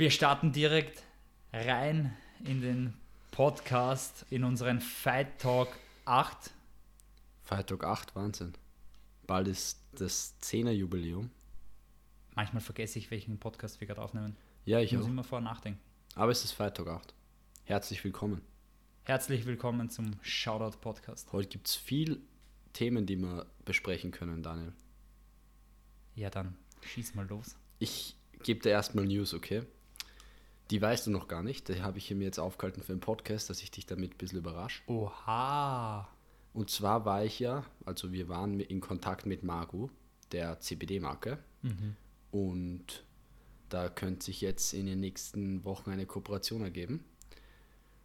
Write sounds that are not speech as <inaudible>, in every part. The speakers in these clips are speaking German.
Wir starten direkt rein in den Podcast, in unseren Fight Talk 8. Fight Talk 8, Wahnsinn. Bald ist das 10er Jubiläum. Manchmal vergesse ich, welchen Podcast wir gerade aufnehmen. Ja, ich Ich muss auch. immer vor nachdenken. Aber es ist Fight Talk 8. Herzlich willkommen. Herzlich willkommen zum Shoutout Podcast. Heute gibt es viel Themen, die wir besprechen können, Daniel. Ja, dann schieß mal los. Ich gebe dir erstmal News, okay? Die weißt du noch gar nicht. Die habe ich mir jetzt aufgehalten für einen Podcast, dass ich dich damit ein bisschen überrasche. Oha. Und zwar war ich ja, also wir waren in Kontakt mit Magu, der CBD-Marke. Und da könnte sich jetzt in den nächsten Wochen eine Kooperation ergeben,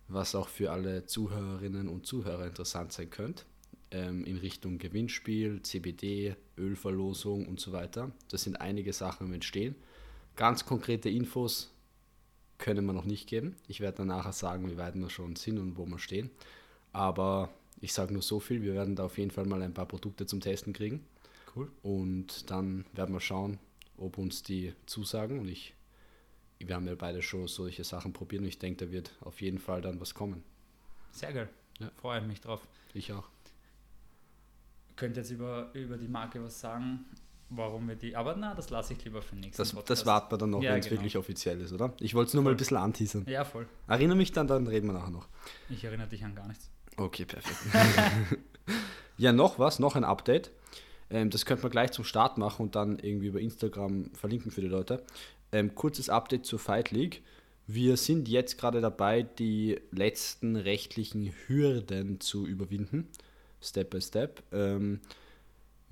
was auch für alle Zuhörerinnen und Zuhörer interessant sein könnte, ähm, in Richtung Gewinnspiel, CBD, Ölverlosung und so weiter. Das sind einige Sachen im Entstehen. Ganz konkrete Infos können wir noch nicht geben. Ich werde dann nachher sagen, wie weit wir schon sind und wo wir stehen. Aber ich sage nur so viel, wir werden da auf jeden Fall mal ein paar Produkte zum Testen kriegen. Cool. Und dann werden wir schauen, ob uns die zusagen. Und ich, wir haben ja beide schon solche Sachen probiert und ich denke, da wird auf jeden Fall dann was kommen. Sehr geil. Ja. Freue mich drauf. Ich auch. Könnt jetzt über, über die Marke was sagen, warum wir die. Aber na, das lasse ich lieber für nächsten Das, Podcast. das warten wir dann noch, Ja, wenn es genau. wirklich offiziell ist, oder? Ich wollte es nur mal ein bisschen anteasern. Ja, voll. Erinnere mich dann, dann reden wir nachher noch. Ich erinnere dich an gar nichts. Okay, perfekt. <laughs> ja, noch was, noch ein Update. Ähm, das könnte man gleich zum Start machen und dann irgendwie über Instagram verlinken für die Leute. Ähm, kurzes Update zur Fight League. Wir sind jetzt gerade dabei, die letzten rechtlichen Hürden zu überwinden. Step by Step. Ähm,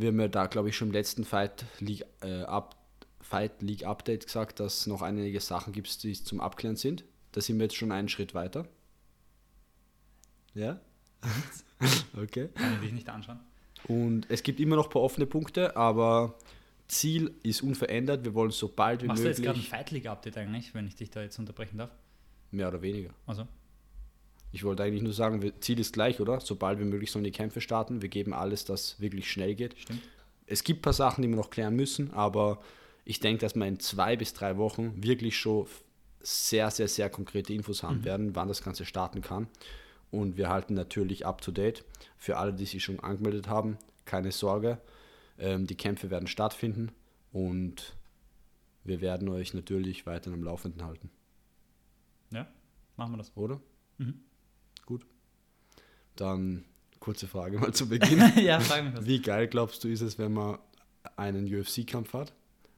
wir haben ja da, glaube ich, schon im letzten Fight League, äh, Up, Fight League Update gesagt, dass es noch einige Sachen gibt, die zum Abklären sind. Da sind wir jetzt schon einen Schritt weiter. Ja? <laughs> okay. Kann ich dich nicht anschauen. Und es gibt immer noch ein paar offene Punkte, aber Ziel ist unverändert. Wir wollen so bald wie Machst du jetzt gerade ein möglich, Fight League Update eigentlich, wenn ich dich da jetzt unterbrechen darf? mehr oder weniger. Also, Ich wollte eigentlich nur sagen, wir- Ziel ist gleich, oder? So bald wie möglich sollen die Kämpfe starten. Wir geben alles, dass wirklich schnell geht. stimmt. Es gibt ein paar Sachen, die wir noch klären müssen, aber ich denke, dass wir in zwei bis drei Wochen wirklich schon sehr, sehr, sehr konkrete Infos haben werden, wann das Ganze starten kann. Und wir halten natürlich up to date. Für alle, die sich schon angemeldet haben, keine Sorge. Ähm, die Kämpfe werden stattfinden und wir werden euch natürlich weiter am Laufenden halten, Ja, machen wir das. oder? Mhm. Gut. Dann kurze Frage mal zu <laughs> Beginn. ja, frag mich was. Wie geil glaubst du, ist es, wenn man einen UFC-Kampf hat?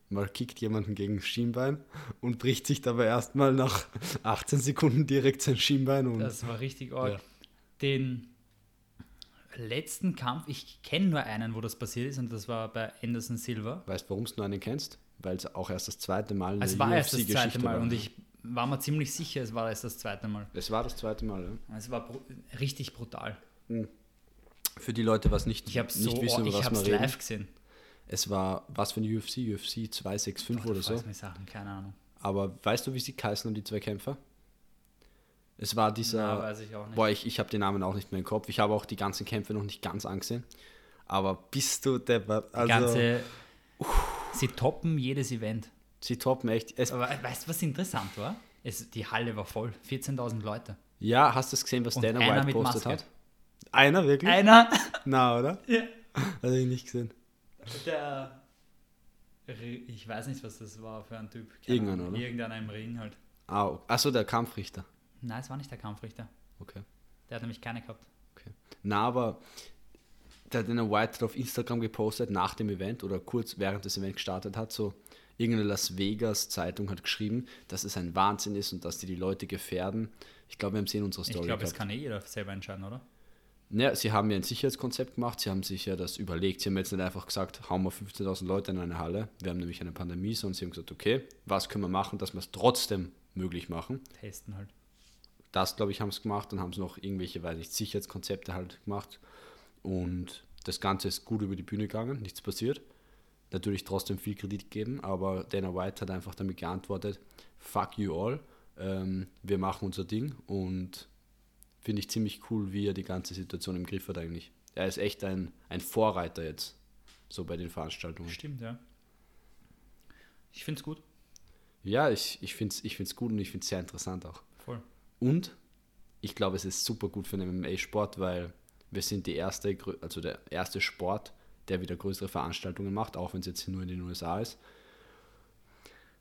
Man kickt jemanden gegen das Schienbein und bricht sich dabei erstmal nach 18 Sekunden direkt sein Schienbein und Das war richtig arg. Ja. Den letzten Kampf, ich kenne nur einen, wo das passiert ist, und das war bei Anderson Silva. weißt warum du nur einen kennst? Weil es auch erst das zweite Mal in Es der war erst das zweite Mal war. und ich war mir ziemlich sicher, es war erst das zweite Mal. Es war das zweite Mal, ja. Es war bru richtig brutal. Für die Leute, was nicht, Ich habe nicht so, wissen, über ich was es reden. live gesehen. Es war, was für ein UFC? UFC 265 Boah, oder so. mich Sachen, keine Ahnung. Aber weißt du, wie sie heißen und die zwei Kämpfer? Es war dieser... Na, weiß ich auch nicht. Boah, ich, ich habe den Namen auch nicht mehr im Kopf. Ich habe auch die ganzen Kämpfe noch nicht ganz angesehen. Aber bist du? Die Also, ganze, sie toppen jedes Event. Sie toppen echt. Es, Aber weißt du, was interessant war? Es, die Halle war voll, 14.000 Leute. ja, hast du es gesehen, was Und Dana White postet hat? Einer wirklich? Einer, <laughs> Na, oder? <laughs> Ja. Habe ich nicht gesehen. der, ich weiß nicht, was das war für ein Typ. Ahnung. oder? Irgendeiner im Ring halt. Ah, okay. Achso, der Kampfrichter. Nein, es war nicht der Kampfrichter. Okay. Der hat nämlich keine gehabt. okay. Na, aber der Dana White hat auf Instagram gepostet nach dem Event oder kurz während das Event gestartet hat, so irgendeine Las Vegas Zeitung hat geschrieben, dass es ein Wahnsinn ist und dass die die Leute gefährden. Ich glaube, wir haben es in unserer Ich Story glaube, das kann eh jeder selber entscheiden, oder? Ja, sie haben ja ein Sicherheitskonzept gemacht, sie haben sich ja das überlegt. Sie haben jetzt nicht einfach gesagt, hauen wir 15.000 Leute in eine Halle, wir haben nämlich eine Pandemie, sondern sie haben gesagt, okay, was können wir machen, dass wir es trotzdem möglich machen. Testen halt. Das, glaube ich, haben sie gemacht, dann haben sie noch irgendwelche, weiß ich, Sicherheitskonzepte halt gemacht und das Ganze ist gut über die Bühne gegangen, nichts passiert. Natürlich trotzdem viel Kredit gegeben, aber Dana White hat einfach damit geantwortet, fuck you all, ähm, wir machen unser Ding und finde ich ziemlich cool, wie er die ganze Situation im Griff hat eigentlich. Er ist echt ein, ein Vorreiter jetzt, so bei den Veranstaltungen. Stimmt, ja. Ich finde es gut. Ja, ich, ich finde es ich find's gut und ich finde es sehr interessant auch. Voll. Und ich glaube, es ist super gut für den MMA-Sport, weil wir sind die erste, also der erste Sport, der wieder größere Veranstaltungen macht, auch wenn es jetzt nur in den USA ist.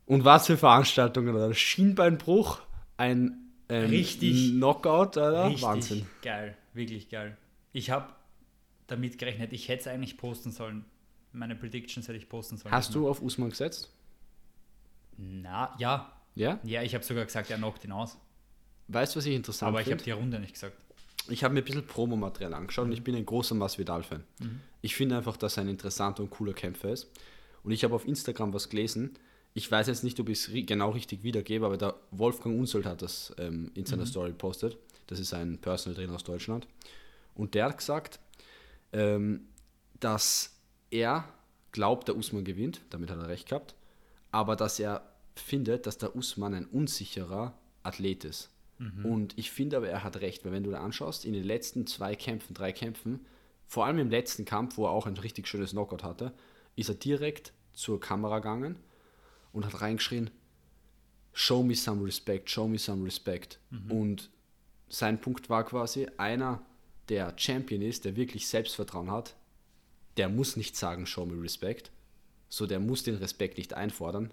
Und was für Veranstaltungen, oder? Schienbeinbruch, ein ähm, Richtig. Knockout, oder? Richtig Wahnsinn. geil, wirklich geil. Ich habe damit gerechnet, ich hätte es eigentlich posten sollen. Meine Predictions hätte ich posten sollen. Hast du auf Usman gesetzt? Na, ja. Ja? Ja, ich habe sogar gesagt, er knockt ihn aus. Weißt du, was ich interessant Aber ich habe finde? die Runde nicht gesagt. Ich habe mir ein bisschen Promomaterial angeschaut und ich bin ein großer Masvidal-Fan. Ich finde einfach, dass er ein interessanter und cooler Kämpfer ist. Und ich habe auf Instagram was gelesen. Ich weiß jetzt nicht, ob ich es genau richtig wiedergebe, aber der Wolfgang Unsold hat das ähm, in seiner Story gepostet. Das ist ein Personal Trainer aus Deutschland. Und der hat gesagt, ähm, dass er glaubt, der Usman gewinnt. Damit hat er recht gehabt. Aber dass er findet, dass der Usman ein unsicherer Athlet ist. Und ich finde aber, er hat recht, weil wenn du da anschaust, in den letzten zwei Kämpfen, drei Kämpfen, vor allem im letzten Kampf, wo er auch ein richtig schönes Knockout hatte, ist er direkt zur Kamera gegangen und hat reingeschrien, show me some respect, show me some respect. Und sein Punkt war quasi, einer, der Champion ist, der wirklich Selbstvertrauen hat, der muss nicht sagen, show me respect. So, der muss den Respekt nicht einfordern,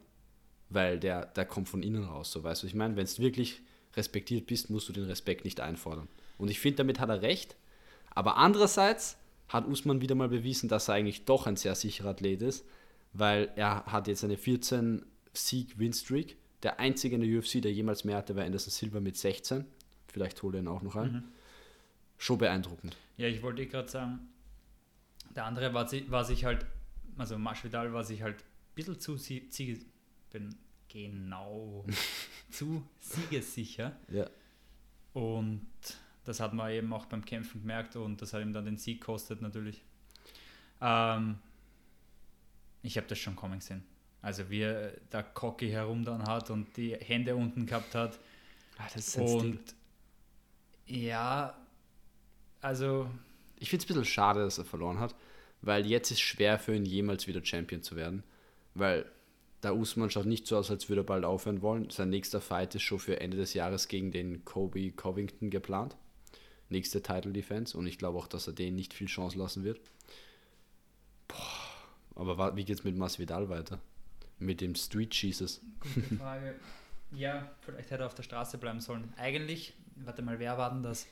weil der, der kommt von innen raus. So, weißt du, ich meine, wenn du wirklich respektiert bist, musst du den Respekt nicht einfordern. Und ich finde, damit hat er recht. Aber andererseits hat Usman wieder mal bewiesen, dass er eigentlich doch ein sehr sicherer Athlet ist, weil er hat jetzt eine 14 Sieg-Win-Streak. Der einzige in der UFC, der jemals mehr hatte, war Anderson Silva mit 16. Vielleicht hole er ihn auch noch ein. Schon beeindruckend. Ja, ich wollte gerade sagen, der andere war, war sich halt, also Masvidal war sich halt ein bisschen zu sie- Siege, bin genau <laughs> zu siegessicher. Ja. Und das hat man eben auch beim Kämpfen gemerkt und das hat ihm dann den Sieg gekostet natürlich. Ähm, ich habe das schon kommen gesehen. Also wie er der Cocky herum dann hat und die Hände unten gehabt hat. Ah, das ist Und ja, also Ich finde es ein bisschen schade, dass er verloren hat, weil jetzt ist schwer für ihn jemals wieder Champion zu werden, weil der Usman schaut nicht so aus, als würde er bald aufhören wollen. Sein nächster Fight ist schon für Ende des Jahres gegen den Kobe Covington geplant. Nächste Title Defense und ich glaube auch, dass er den nicht viel Chance lassen wird. Boah, aber wie geht's mit Masvidal weiter? Mit dem Street Jesus. Gute Frage. Ja, vielleicht hätte er auf der Straße bleiben sollen. Eigentlich, warte mal, wer war denn das?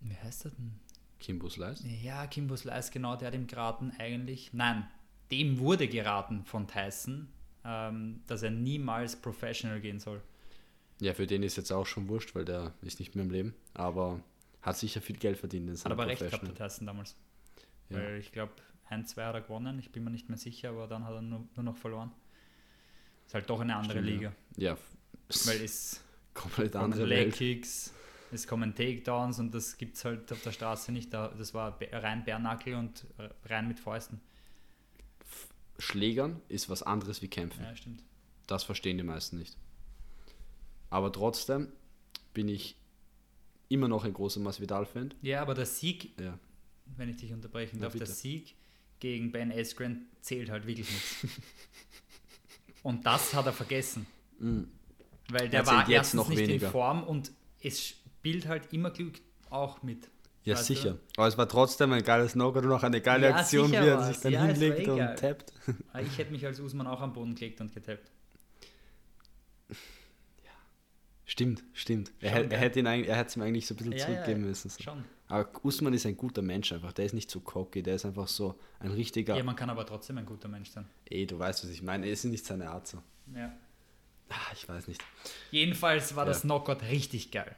Wie heißt er denn? Kimbo Slice? Ja, Kimbo Slice, genau, der hat ihm geraten eigentlich. Nein, dem wurde geraten von Tyson, ähm, dass er niemals professional gehen soll. Ja, für den ist jetzt auch schon wurscht, weil der ist nicht mehr im Leben, aber hat sicher viel Geld verdient in Hat aber recht gehabt, der Tyson damals. Ja. Weil ich glaube, ein, zwei hat er gewonnen, ich bin mir nicht mehr sicher, aber dann hat er nur, nur noch verloren. Ist halt doch eine andere Stimmt, ja. Liga. Ja, Weil es komplett andere Leg. Kicks, es kommen Takedowns und das gibt es halt auf der Straße nicht. Da, das war rein Bärnackel und äh, rein mit Fäusten. Schlägern ist was anderes wie Kämpfen. Ja, stimmt. Das verstehen die meisten nicht. Aber trotzdem bin ich immer noch ein großer Masvidal-Fan. Ja, aber der Sieg, Ja. wenn ich dich unterbrechen Ja, darf, der. Sieg gegen Ben Askren zählt halt wirklich nichts. <laughs> und das hat er vergessen. Weil der Er war jetzt erstens noch nicht weniger. in Form und es spielt halt immer Glück auch mit. Ja, Weißt du? sicher. Aber es war trotzdem ein geiles Knockout und auch eine geile Ja, Aktion, wie er sich dann Ja, hinlegt und geil. tappt. <laughs> Ah, Ich hätte mich als Usman auch am Boden gelegt und getappt. Stimmt, stimmt. Er, Schon, hätte- er hätte ihn eigentlich, er hätte es ihm eigentlich so ein bisschen Ja, ja, zurückgeben ja. müssen. So. Schon. Aber Usman ist ein guter Mensch einfach. Der ist nicht so cocky, der ist einfach so ein richtiger. Ja, man kann aber trotzdem ein guter Mensch sein. Ey, du weißt, was ich meine. Es ist nicht seine Art so. Ja. Ah, ich weiß nicht. Jedenfalls war Ja. das Knockout richtig geil.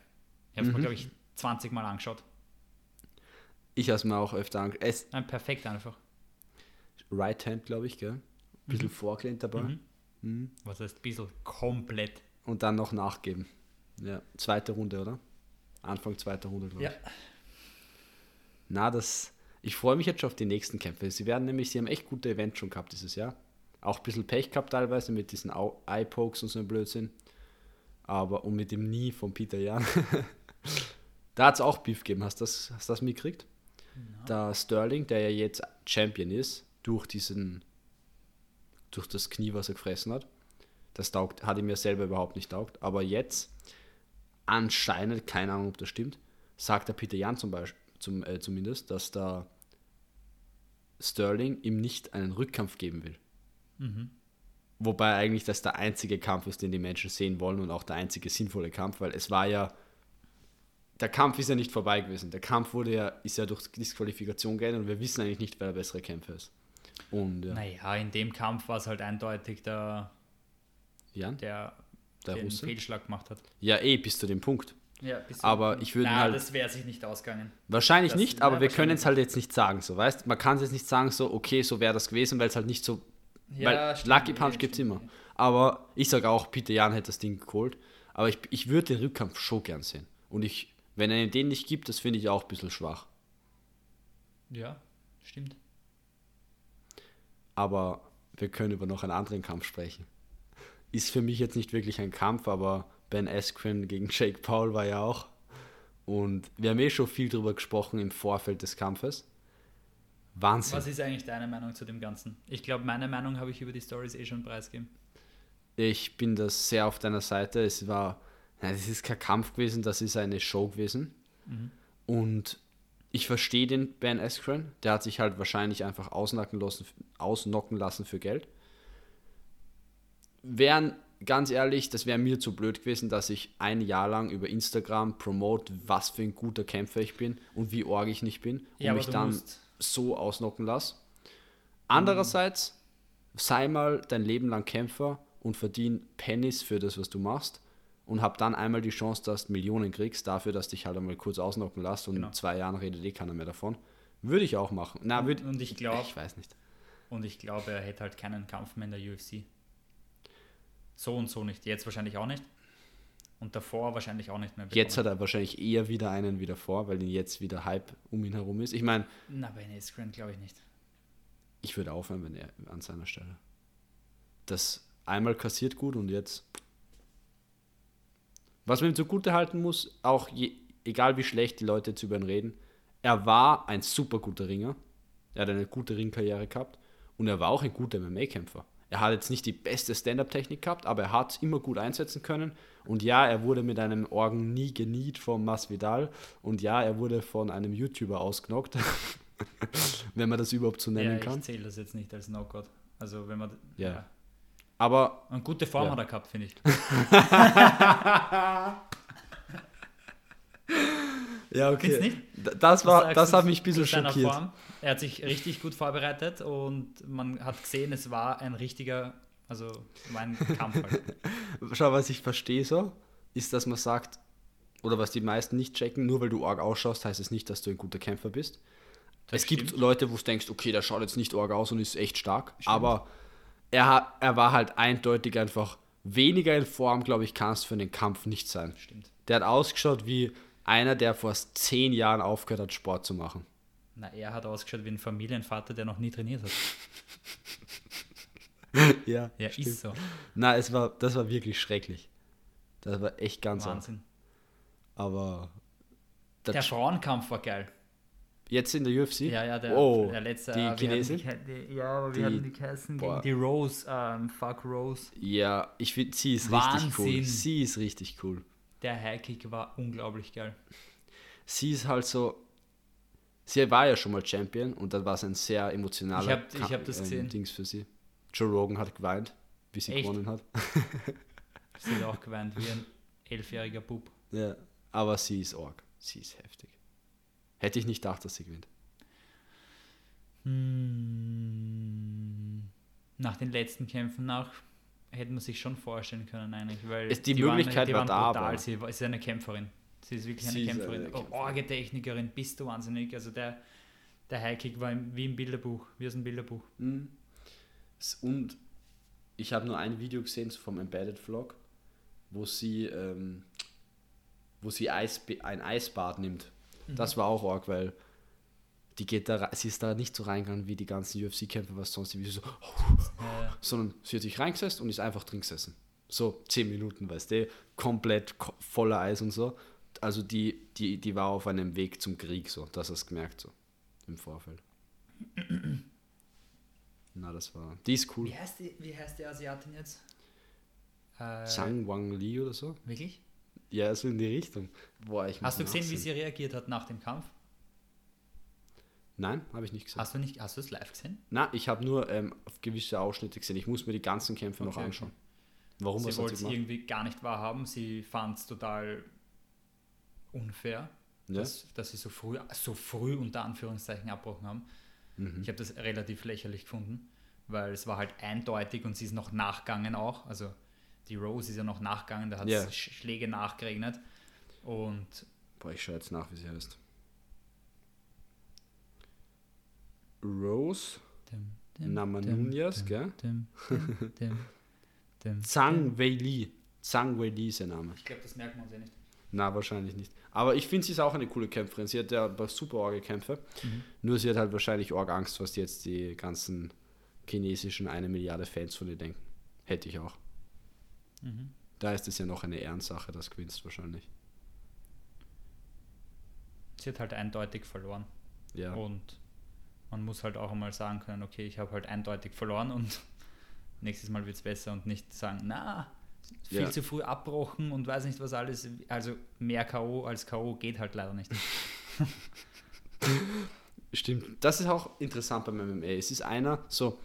Ich habe es Mhm. mir, glaube ich, 20 Mal angeschaut. Ich habe es mir auch öfter angeschaut. Es Ein perfekt einfach. Right Hand, glaube ich, gell? Bisschen vorgelehnt dabei. Mhm. Mhm. Was heißt ein bisschen komplett. Und dann noch nachgeben. Ja, zweite Runde, oder? Anfang zweiter Runde, glaube Ja. ich. Na, das. Ich freue mich jetzt schon auf die nächsten Kämpfe. Sie werden nämlich, sie haben echt gute Events schon gehabt dieses Jahr. Auch ein bisschen Pech gehabt teilweise mit diesen Eye-Pokes und so einem Blödsinn. Aber und mit dem Nie von Peter Jan. <laughs> da hat es auch Beef gegeben. Hast du das, hast du das mitgekriegt? Da Sterling, der ja jetzt Champion ist, durch diesen, durch das Knie, was er gefressen hat, Das taugt, hat ihm ja selber überhaupt nicht taugt. Aber jetzt, anscheinend, keine Ahnung, ob das stimmt, sagt der Peter Jan zum Beispiel, zum, äh, zumindest, dass da Sterling ihm nicht einen Rückkampf geben will. Mhm. Wobei eigentlich das der einzige Kampf ist, den die Menschen sehen wollen und auch der einzige sinnvolle Kampf, weil es war ja, der Kampf ist ja nicht vorbei gewesen. Der Kampf wurde ja, ist ja durch Disqualifikation geendet und wir wissen eigentlich nicht, wer der bessere Kämpfer ist. Und ja, Naja, in dem Kampf war es halt eindeutig der, Jan, der, der den Russe. Fehlschlag gemacht hat. Ja, eh, bis zu dem Punkt. Ja, bis Aber ich würde halt- das wäre sich nicht ausgegangen. Wahrscheinlich Das- nicht, ja, aber wir wahrscheinlich können es halt jetzt nicht sagen, so weißt Man kann es jetzt nicht sagen, so, okay, so wäre das gewesen, weil es halt nicht so. weil stimmt, Lucky ja, Punch gibt es immer. Aber ich sage auch, Peter Jan hätte das Ding geholt. Aber ich, ich würde den Rückkampf schon gern sehen. Und ich, wenn er den nicht gibt, das finde ich auch ein bisschen schwach. Ja, stimmt. Aber wir können über noch einen anderen Kampf sprechen. Ist für mich jetzt nicht wirklich ein Kampf, aber Ben Askren gegen Jake Paul war ja auch. Und wir haben eh schon viel drüber gesprochen im Vorfeld des Kampfes. Wahnsinn. Was ist eigentlich deine Meinung zu dem Ganzen? Ich glaube, meine Meinung habe ich über die Stories eh schon preisgegeben. Ich bin da sehr auf deiner Seite. Es war, nein, es ist kein Kampf gewesen, das ist eine Show gewesen. Und ich verstehe den Ben Askren. Der hat sich halt wahrscheinlich einfach ausnocken lassen, ausnocken lassen für Geld. Wären, ganz ehrlich, das wäre mir zu blöd gewesen, dass ich ein Jahr lang über Instagram promote, was für ein guter Kämpfer ich bin und wie org ich nicht bin und Ja, mich dann musst- so ausnocken lasse. Andererseits, sei mal dein Leben lang Kämpfer und verdien Pennies für das, was du machst und hab dann einmal die Chance, dass du Millionen kriegst, dafür, dass dich halt einmal kurz ausnocken lässt und Genau. in zwei Jahren redet eh keiner mehr davon. Würde ich auch machen. Na, würd, Und ich glaube, ich weiß nicht. und ich glaube, er hätte halt keinen Kampf mehr in der UFC. So und so nicht. Jetzt wahrscheinlich auch nicht. Und davor wahrscheinlich auch nicht mehr. Jetzt hat bekommen. er wahrscheinlich eher wieder einen wieder vor, weil ihn jetzt wieder Hype um ihn herum ist. Ich meine, Na, bei Askren glaube ich nicht. ich würde aufhören, wenn er an seiner Stelle. Das einmal kassiert gut und jetzt. Was man ihm zugute halten muss, auch je, egal wie schlecht die Leute jetzt über ihn reden, er war ein super guter Ringer. Er hat eine gute Ringkarriere gehabt und er war auch ein guter MMA-Kämpfer. Er hat jetzt nicht die beste Stand-up-Technik gehabt, aber er hat es immer gut einsetzen können. Und ja, er wurde mit einem Orgen nie geniet vom Masvidal. Und ja, er wurde von einem YouTuber ausgenockt. <laughs> wenn man das überhaupt so nennen ja, kann. ich zähle das jetzt nicht als Knockout. Also wenn man. Ja. Aber Und gute Form Ja. hat er gehabt, finde ich. <laughs> ja, Findest nicht? Das war, das hat mich ein bisschen schockiert. Form? Er hat sich richtig gut vorbereitet und man hat gesehen, es war ein richtiger, also war ein Kampf. Halt. <laughs> Schau, was ich verstehe so, ist, dass man sagt, oder was die meisten nicht checken, nur weil du arg ausschaust, heißt es nicht, dass du ein guter Kämpfer bist. Das es gibt stimmt. Leute, wo du denkst, okay, der schaut jetzt nicht arg aus und ist echt stark, aber er, er war halt eindeutig einfach weniger in Form, glaube ich, kannst für einen Kampf nicht sein. Stimmt. Der hat ausgeschaut wie einer, der vor zehn Jahren aufgehört hat, Sport zu machen. Na, er hat ausgeschaut wie ein Familienvater, der noch nie trainiert hat. <laughs> Ja, Ja, ist so. Na, es war, das war wirklich schrecklich. Das war echt ganz arg. Wahnsinn. Aber das Der Frauenkampf war geil. Jetzt in der UFC? Ja, ja, der, oh, der letzte. die äh, Chinesin? Die, die, ja, aber Die- hatten die boah. Gegen die Rose, ähm, Fuck Rose. Ja, ich finde, sie ist richtig cool. Wahnsinn. Sie ist richtig cool. Der Highkick war unglaublich geil. Sie ist halt so. Sie war ja schon mal Champion und dann war es ein sehr emotionaler Ich hab- ich hab das gesehen. Dings für sie. Joe Rogan hat geweint, wie sie Echt? gewonnen hat. Sie hat auch geweint wie ein elfjähriger Bub. <laughs> Ja, aber sie ist arg. Sie ist heftig. Hätte ich nicht gedacht, dass sie gewinnt. Hm, nach den letzten Kämpfen nach hätte man sich schon vorstellen können eigentlich, weil Es- die Möglichkeit war da, brutal. aber- Sie ist eine Kämpferin. Sie ist wirklich eine Sie Kämpferin. eine Oh. Orgetechnikerin, bist du wahnsinnig. Also der, der Highkick war wie im Bilderbuch, wie aus dem Bilderbuch. S- Und ich habe nur ein Video gesehen vom Embedded Vlog, wo sie, ähm, wo sie Eis, ein Eisbad nimmt. Mhm. Das war auch arg, weil die geht da, sie ist da nicht so reingegangen wie die ganzen UFC-Kämpfer, was sonst wie so, Äh, sondern sie hat sich reingesetzt und ist einfach drin gesessen. So 10 Minuten, weißt du, komplett ko- voller Eis und so. Also die, die, die war auf einem Weg zum Krieg, so, das hast du gemerkt, so im Vorfeld. <clears throat> Na, das war. Die ist cool. wie, heißt die, wie heißt die Asiatin jetzt? Äh, Zhang Wang Li oder so. Wirklich? Ja, so in die Richtung. Boah, Hast du gesehen, wie sie reagiert hat nach dem Kampf? Nein, habe ich nicht gesehen. Hast du nicht, hast du es live gesehen? Na, ich habe nur ähm, auf gewisse Ausschnitte gesehen. Ich muss mir die ganzen Kämpfe noch Okay, anschauen. Warum sie wollte sie es irgendwie gar nicht wahrhaben. Sie fand es total unfair, Ja? dass, dass sie so früh, so früh unter Anführungszeichen abgebrochen haben. Mhm. Ich habe das relativ lächerlich gefunden, weil es war halt eindeutig und sie ist noch nachgegangen auch. Also die Rose ist ja noch nachgegangen, da hat es Ja. Sch- Schläge nachgeregnet. Und Boah, ich schaue jetzt nach, wie sie heißt. Rose dim, gell? dim, dim, dim. Zhang Wei Li. Zhang Wei Li ist ihr Name. Ich glaube, das merkt man ja nicht. Na, wahrscheinlich nicht. Aber ich finde, sie ist auch eine coole Kämpferin. Sie hat ja ein paar super orge Kämpfe. Mhm. Nur sie hat halt wahrscheinlich org Angst, was jetzt die ganzen chinesischen eine Milliarde Fans von ihr denken. Hätte ich auch. Mhm. Da ist es ja noch eine Ehrensache, das gewinnst wahrscheinlich. Sie hat halt eindeutig verloren. Ja. Und man muss halt auch einmal sagen können, okay, ich habe halt eindeutig verloren und <laughs> nächstes Mal wird es besser und nicht sagen, na, viel Ja. zu früh abbrochen und weiß nicht was alles. Also mehr K.O. als K.O. geht halt leider nicht. <laughs> Stimmt. Das ist auch interessant beim MMA. Es ist einer, so,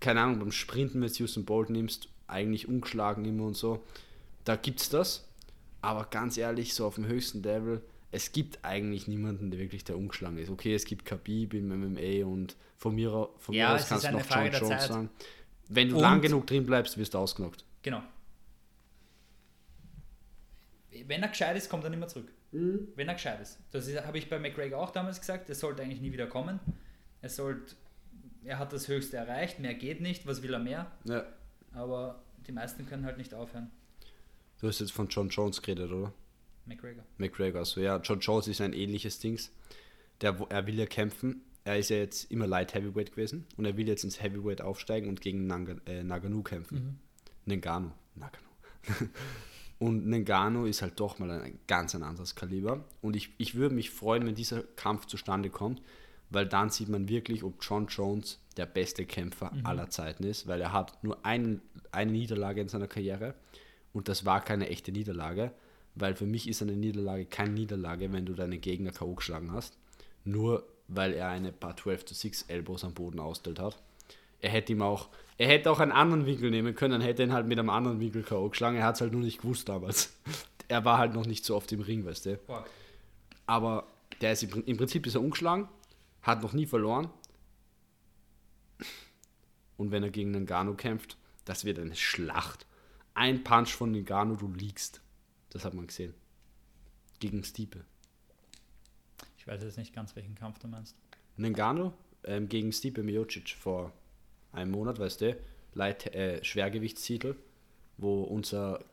keine Ahnung, beim Sprinten, wenn du Usain Bolt nimmst, eigentlich ungeschlagen immer und so. Da gibt's das. Aber ganz ehrlich, so auf dem höchsten Level, es gibt eigentlich niemanden, der wirklich der ungeschlagen ist. Okay, es gibt Khabib im MMA und von mir, von Ja, mir aus kannst du noch Frage John Jones sagen. Wenn du Und- lang genug drin bleibst, wirst du ausgenockt. Genau. Wenn er gescheit ist, kommt er nicht mehr zurück. Mhm. Wenn er gescheit ist. Das habe ich bei McGregor auch damals gesagt. Er sollte eigentlich nie wieder kommen. Er sollte, er hat das Höchste erreicht. Mehr geht nicht. Was will er mehr? Ja. Aber die meisten können halt nicht aufhören. Du hast jetzt von John Jones geredet, oder? McGregor. McGregor, so ja, John Jones ist ein ähnliches Dings. Der, er will ja kämpfen. Er ist ja jetzt immer Light Heavyweight gewesen und er will jetzt ins Heavyweight aufsteigen und gegen Nanga, äh, Nagano kämpfen. Nengano. Nagano. <laughs> und Nengano ist halt doch mal ein ganz ein anderes Kaliber. Und ich, ich würde mich freuen, wenn dieser Kampf zustande kommt, weil dann sieht man wirklich, ob John Jones der beste Kämpfer aller Zeiten ist, weil er hat nur einen, eine Niederlage in seiner Karriere und das war keine echte Niederlage, weil für mich ist eine Niederlage keine Niederlage, wenn du deinen Gegner K.O. geschlagen hast, nur weil er eine paar 12 to 6 Elbows am Boden ausstellt hat. Er hätte ihm auch, er hätte auch einen anderen Winkel nehmen können, dann hätte ihn halt mit einem anderen Winkel K.O. geschlagen, er hat es halt nur nicht gewusst damals. <laughs> Er war halt noch nicht so oft im Ring, weißt du. Aber der ist im, im Prinzip ist er ungeschlagen, hat noch nie verloren. Und wenn er gegen Ngannou kämpft, das wird eine Schlacht. Ein Punch von Ngannou, du liegst. Das hat man gesehen. Gegen Stipe. Ich weiß jetzt nicht ganz, welchen Kampf du meinst. Ngannou ähm, gegen Stipe Miocic vor einem Monat, weißt du, Light, äh, Schwergewichtstitel, wo unser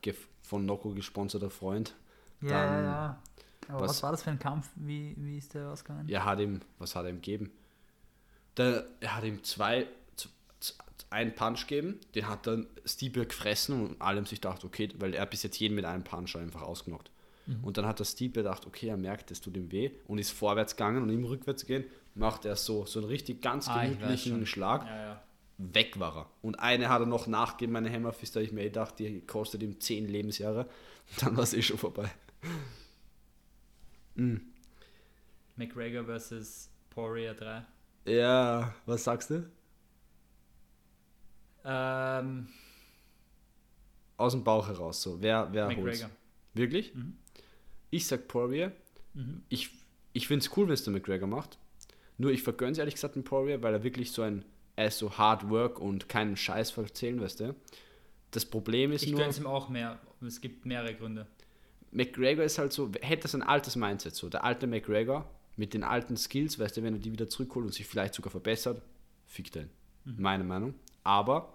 von Nocco gesponserter Freund dann, Aber was- was, war das für ein Kampf? Wie, wie ist der ausgegangen? er hat ihm, was hat er ihm gegeben? Der, er hat ihm zwei, einen Punch gegeben, den hat dann Stipe gefressen und alle haben sich gedacht, okay, weil er bis jetzt jeden mit einem Punch einfach ausgenockt. Mhm. Und dann hat der Stipe gedacht, okay, er merkt, es tut ihm weh und ist vorwärts gegangen und im rückwärts gehen macht er so, so einen richtig ganz Ah, gemütlichen schon. Schlag. Ja, ja. Weg war er. Und eine hat er noch nachgegeben, meine Hammerfist, da ich mir gedacht, die kostet ihm 10 Lebensjahre. <laughs> Dann war es eh schon vorbei. McGregor versus Poirier 3. Ja, was sagst du? Ähm, Aus dem Bauch heraus, so. Wer, wer holt's? McGregor. Wirklich? Mhm. Ich sag Poirier. Mhm. Ich, ich finde es cool, wenn es der McGregor macht. Nur ich vergönne es ehrlich gesagt dem Poirier, weil er wirklich so ein, er ist so hard work und keinen Scheiß verzählen, weißt du. Das Problem ist Ich nur, gönne es ihm auch mehr. Es gibt mehrere Gründe. McGregor ist halt so, hätte sein altes Mindset, so der alte McGregor mit den alten Skills, weißt du, wenn er die wieder zurückholt und sich vielleicht sogar verbessert, fickt er ihn. Meine Meinung. Aber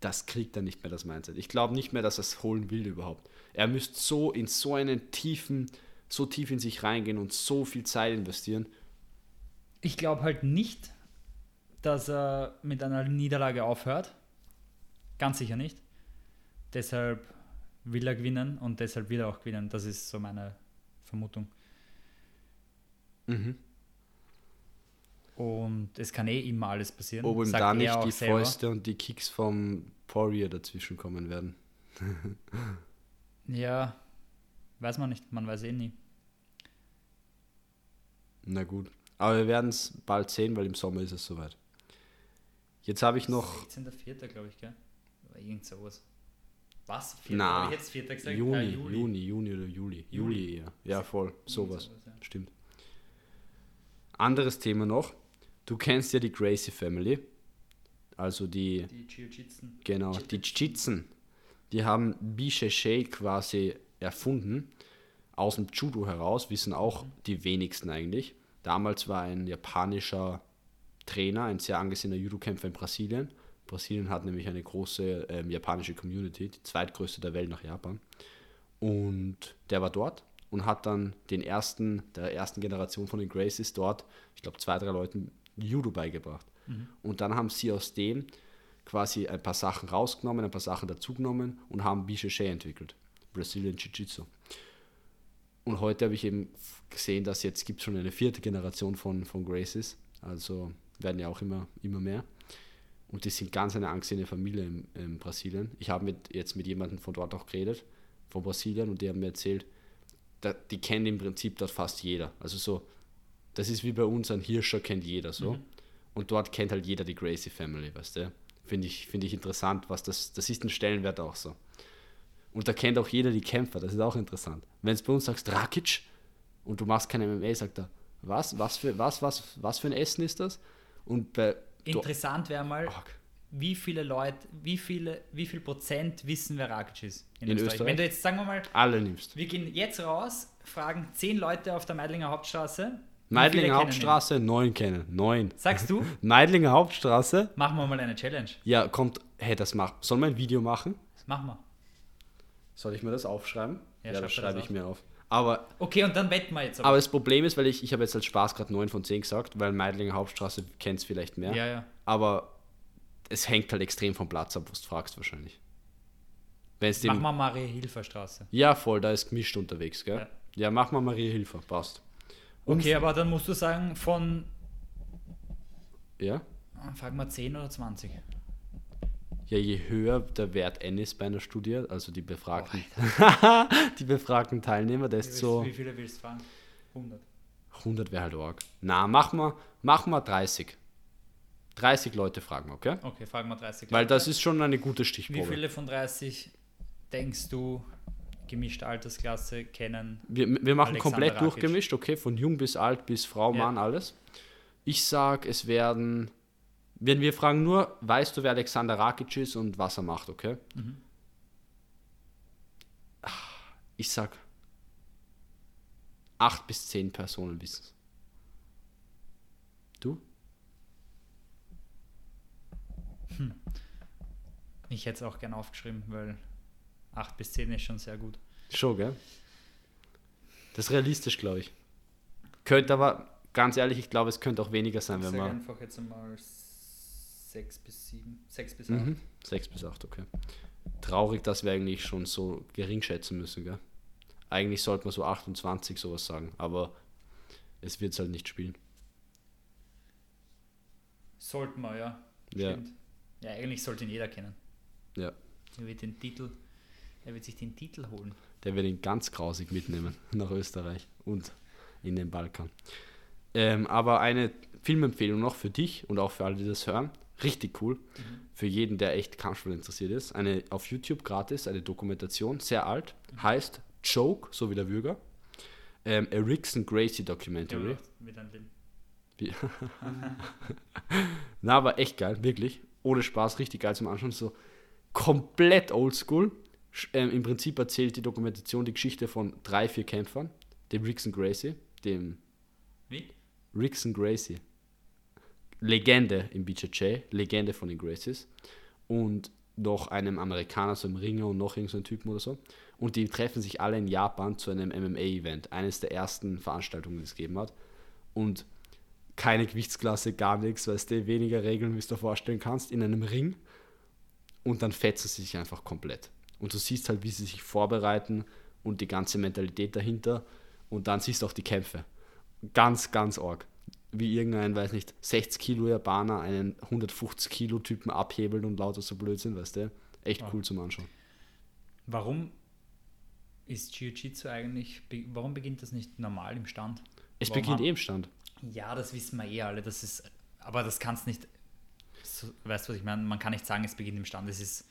das kriegt er nicht mehr, das Mindset. Ich glaube nicht mehr, dass er es holen will überhaupt. Er müsste so in so einen tiefen, so tief in sich reingehen und so viel Zeit investieren. Ich glaube halt nicht, dass er mit einer Niederlage aufhört. Ganz sicher nicht. Deshalb will er gewinnen und deshalb will er auch gewinnen. Das ist so meine Vermutung. Mhm. Und es kann eh immer alles passieren. Ob ihm da nicht die selber. Fäuste und die Kicks vom Poirier dazwischen kommen werden. Ja, weiß man nicht, man weiß eh nie. Na gut. Aber wir werden es bald sehen, weil im Sommer ist es soweit. Jetzt habe ich noch 16.04. glaube ich, gell? Oder irgend sowas. Was? Vierter? Na, jetzt Vierter gesagt? Juni, Ah, Juni, Juni, oder Juli. Juli, Juli. eher. Ja, voll. Sowas. sowas, ja. Stimmt. Anderes Thema noch. Du kennst ja die Gracie Family. Also die, Die Jiu-Jitsen. genau, die Chitzen. Die haben Bisheshe quasi erfunden. Aus dem Judo heraus, wissen auch die wenigsten eigentlich. Damals war ein japanischer Trainer, ein sehr angesehener Judo-Kämpfer in Brasilien. Brasilien hat nämlich eine große ähm, japanische Community, die zweitgrößte der Welt nach Japan. Und der war dort und hat dann den ersten, der ersten Generation von den Gracies dort, ich glaube zwei, drei Leuten Judo beigebracht. Und dann haben sie aus dem quasi ein paar Sachen rausgenommen, ein paar Sachen dazugenommen und haben Bisheshe entwickelt. Brazilian Jiu-Jitsu. Und heute habe ich eben gesehen, dass jetzt gibt es schon eine vierte Generation von, von Gracies. Also werden ja auch immer, immer mehr. Und die sind ganz eine angesehene Familie in, in Brasilien. Ich habe mit, jetzt mit jemandem von dort auch geredet, von Brasilien, und die haben mir erzählt, da, die kennen im Prinzip dort fast jeder. Also so, das ist wie bei uns, ein Hirscher kennt jeder so. Und dort kennt halt jeder die Gracie Family, weißt du? Finde ich, finde ich interessant, was das, das ist ein Stellenwert auch so. Und da kennt auch jeder die Kämpfer, das ist auch interessant. Wenn es bei uns sagst, Rakic, und du machst kein MMA, sagt er, was, was für, was, was, was für ein Essen ist das? Und bei, Interessant wäre mal, Arg. wie viele Leute, wie viele, wie viel Prozent wissen, wer Rakic ist In Österreich? Wenn du jetzt, sagen wir mal, alle nimmst. wir gehen jetzt raus, fragen zehn Leute auf der Meidlinger Hauptstraße. Meidlinger? Hauptstraße, neun kennen, neun. Sagst du, <laughs> Meidlinger Hauptstraße, machen wir mal eine Challenge. ja, kommt, hey, das macht, sollen wir ein Video machen? Das machen wir. Soll ich mir das aufschreiben? Ja, das schreib dir schreibe das ich mir auf. Aber Okay, und dann wetten wir jetzt. Aber das Problem ist, weil ich, ich habe jetzt als Spaß gerade 9 von 10 gesagt, weil Meidlinger Hauptstraße kennt es vielleicht mehr. ja, ja. Aber es hängt halt extrem vom Platz ab, was du fragst wahrscheinlich. Wenn es Machen dem. wir Marie-Hilfer-Straße. Ja, voll, da ist gemischt unterwegs, gell? Ja. Ja, mach mal Maria Hilfer, passt. Und- Okay, aber dann musst du sagen, von, Ja? fragen wir 10 oder 20. Ja, je höher der Wert N ist bei einer Studie, also die befragten, <laughs> die befragten Teilnehmer, Wie, desto wie viele willst du fragen? 100. 100 wäre halt arg. Na, mach mal, mach mal 30. 30 Leute fragen, okay? Okay, fragen wir 30. Weil Leute. das ist schon eine gute Wie Stichprobe. viele von 30 denkst du, gemischte Altersklasse kennen? Wir, wir machen komplett durchgemischt, okay? Von jung bis alt, bis Frau, Ja. Mann, alles. Ich sag, es werden. Wenn wir fragen nur, weißt du, wer Alexander Rakic ist und was er macht, okay? Mhm. Ah, Ich sag, acht bis zehn Personen wissen es. Du? Ich hätte es auch gern aufgeschrieben, weil 8 bis 10 ist schon sehr gut. Schon, gell? Das ist realistisch, glaube ich. Könnte aber, ganz ehrlich, ich glaube, es könnte auch weniger sein, Ich wenn man. einfach jetzt einmal 6 bis 7. 6 bis 8. Mhm. 6 bis 8, okay. Traurig, dass wir eigentlich schon so gering schätzen müssen, gell? Eigentlich sollte man so 28 sowas sagen, aber es wird es halt nicht spielen. Sollten wir, ja. Ja. Ja, eigentlich sollte ihn jeder kennen. Ja. Er wird den Titel, er wird sich den Titel holen. Der wird ihn ganz grausig mitnehmen <laughs> nach Österreich und in den Balkan. Ähm, aber eine Filmempfehlung noch für dich und auch für alle, die das hören. Richtig cool. Für jeden, der echt Kampfsport interessiert ist. Eine auf YouTube gratis, eine Dokumentation, sehr alt, heißt Joke, so wie der Würger. Ähm, a Rickson Gracie Documentary. Ja, mit einem. Wie- <laughs> Na, aber echt geil, wirklich. Ohne Spaß, richtig geil zum Anschauen. So komplett oldschool. Sch- Ähm, Im Prinzip erzählt die Dokumentation die Geschichte von drei, vier Kämpfern. Dem Rickson Gracie, dem Wie? Rickson Gracie. Legende im BJJ, Legende von den Gracies. Und noch einem Amerikaner, so einem Ringer und noch irgendein so Typen oder so. Und die treffen sich alle in Japan zu einem MMA-Event. Eines der ersten Veranstaltungen, die es gegeben hat. Und keine Gewichtsklasse, gar nichts, weißt du, weniger Regeln, wie du dir vorstellen kannst, in einem Ring. Und dann fetzen sie sich einfach komplett. Und du siehst halt, wie sie sich vorbereiten und die ganze Mentalität dahinter. Und dann siehst du auch die Kämpfe. Ganz, ganz arg. Wie irgendein, weiß nicht, 60 Kilo Japaner einen 150 Kilo Typen abhebelt und lauter so Blödsinn, weißt du? Echt Ah. cool zum Anschauen. Warum ist Jiu-Jitsu eigentlich, warum beginnt das nicht normal im Stand? Es Warum beginnt haben- eh im Stand. Ja, das wissen wir eh alle. Das ist, aber das kannst nicht. So, weißt du, was ich meine? Man kann nicht sagen, es beginnt im Stand. Es ist.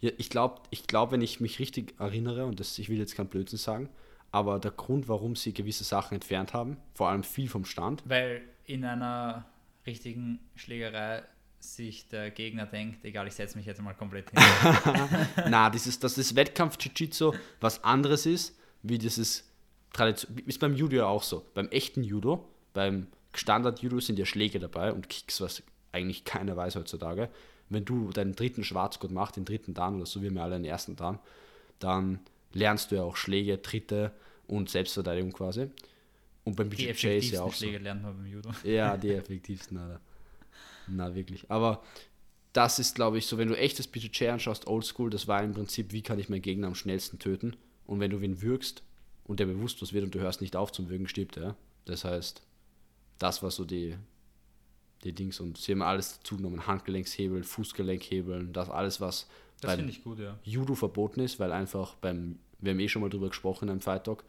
Ja, ich glaube, ich glaub, wenn ich mich richtig erinnere, und das, ich will jetzt kein Blödsinn sagen, aber der Grund, warum sie gewisse Sachen entfernt haben, vor allem viel vom Stand, Weil in einer richtigen Schlägerei sich der Gegner denkt, egal, ich setze mich jetzt mal komplett hin. <laughs> na, dieses, dass das Wettkampf-Jiu-Jitsu was anderes ist, wie dieses Tradition, ist beim Judo ja auch so. Beim echten Judo, beim Standard-Judo sind ja Schläge dabei und Kicks, was eigentlich keiner weiß heutzutage. Wenn du deinen dritten Schwarzgurt machst, den dritten Dan oder so wie wir alle den ersten Dan, dann lernst du ja auch Schläge, Tritte und Selbstverteidigung quasi. Und beim Die BJJ ist ja auch so. Schläge lernt man beim Judo. Ja, <laughs> die effektivsten, Alter. Na, wirklich. Aber das ist, glaube ich, so, wenn du echtes BJJ anschaust, Oldschool, das war im Prinzip, wie kann ich meinen Gegner am schnellsten töten? Und wenn du wen würgst und der bewusstlos wird und du hörst nicht auf zum Würgen, stirbt er. Das heißt, das war so die, die Dings. Und sie haben alles dazu genommen: Handgelenkshebel, Fußgelenkhebeln, das alles, was Das beim gut, ja. Judo verboten ist, weil einfach beim, wir haben eh schon mal drüber gesprochen einem Fight Talk,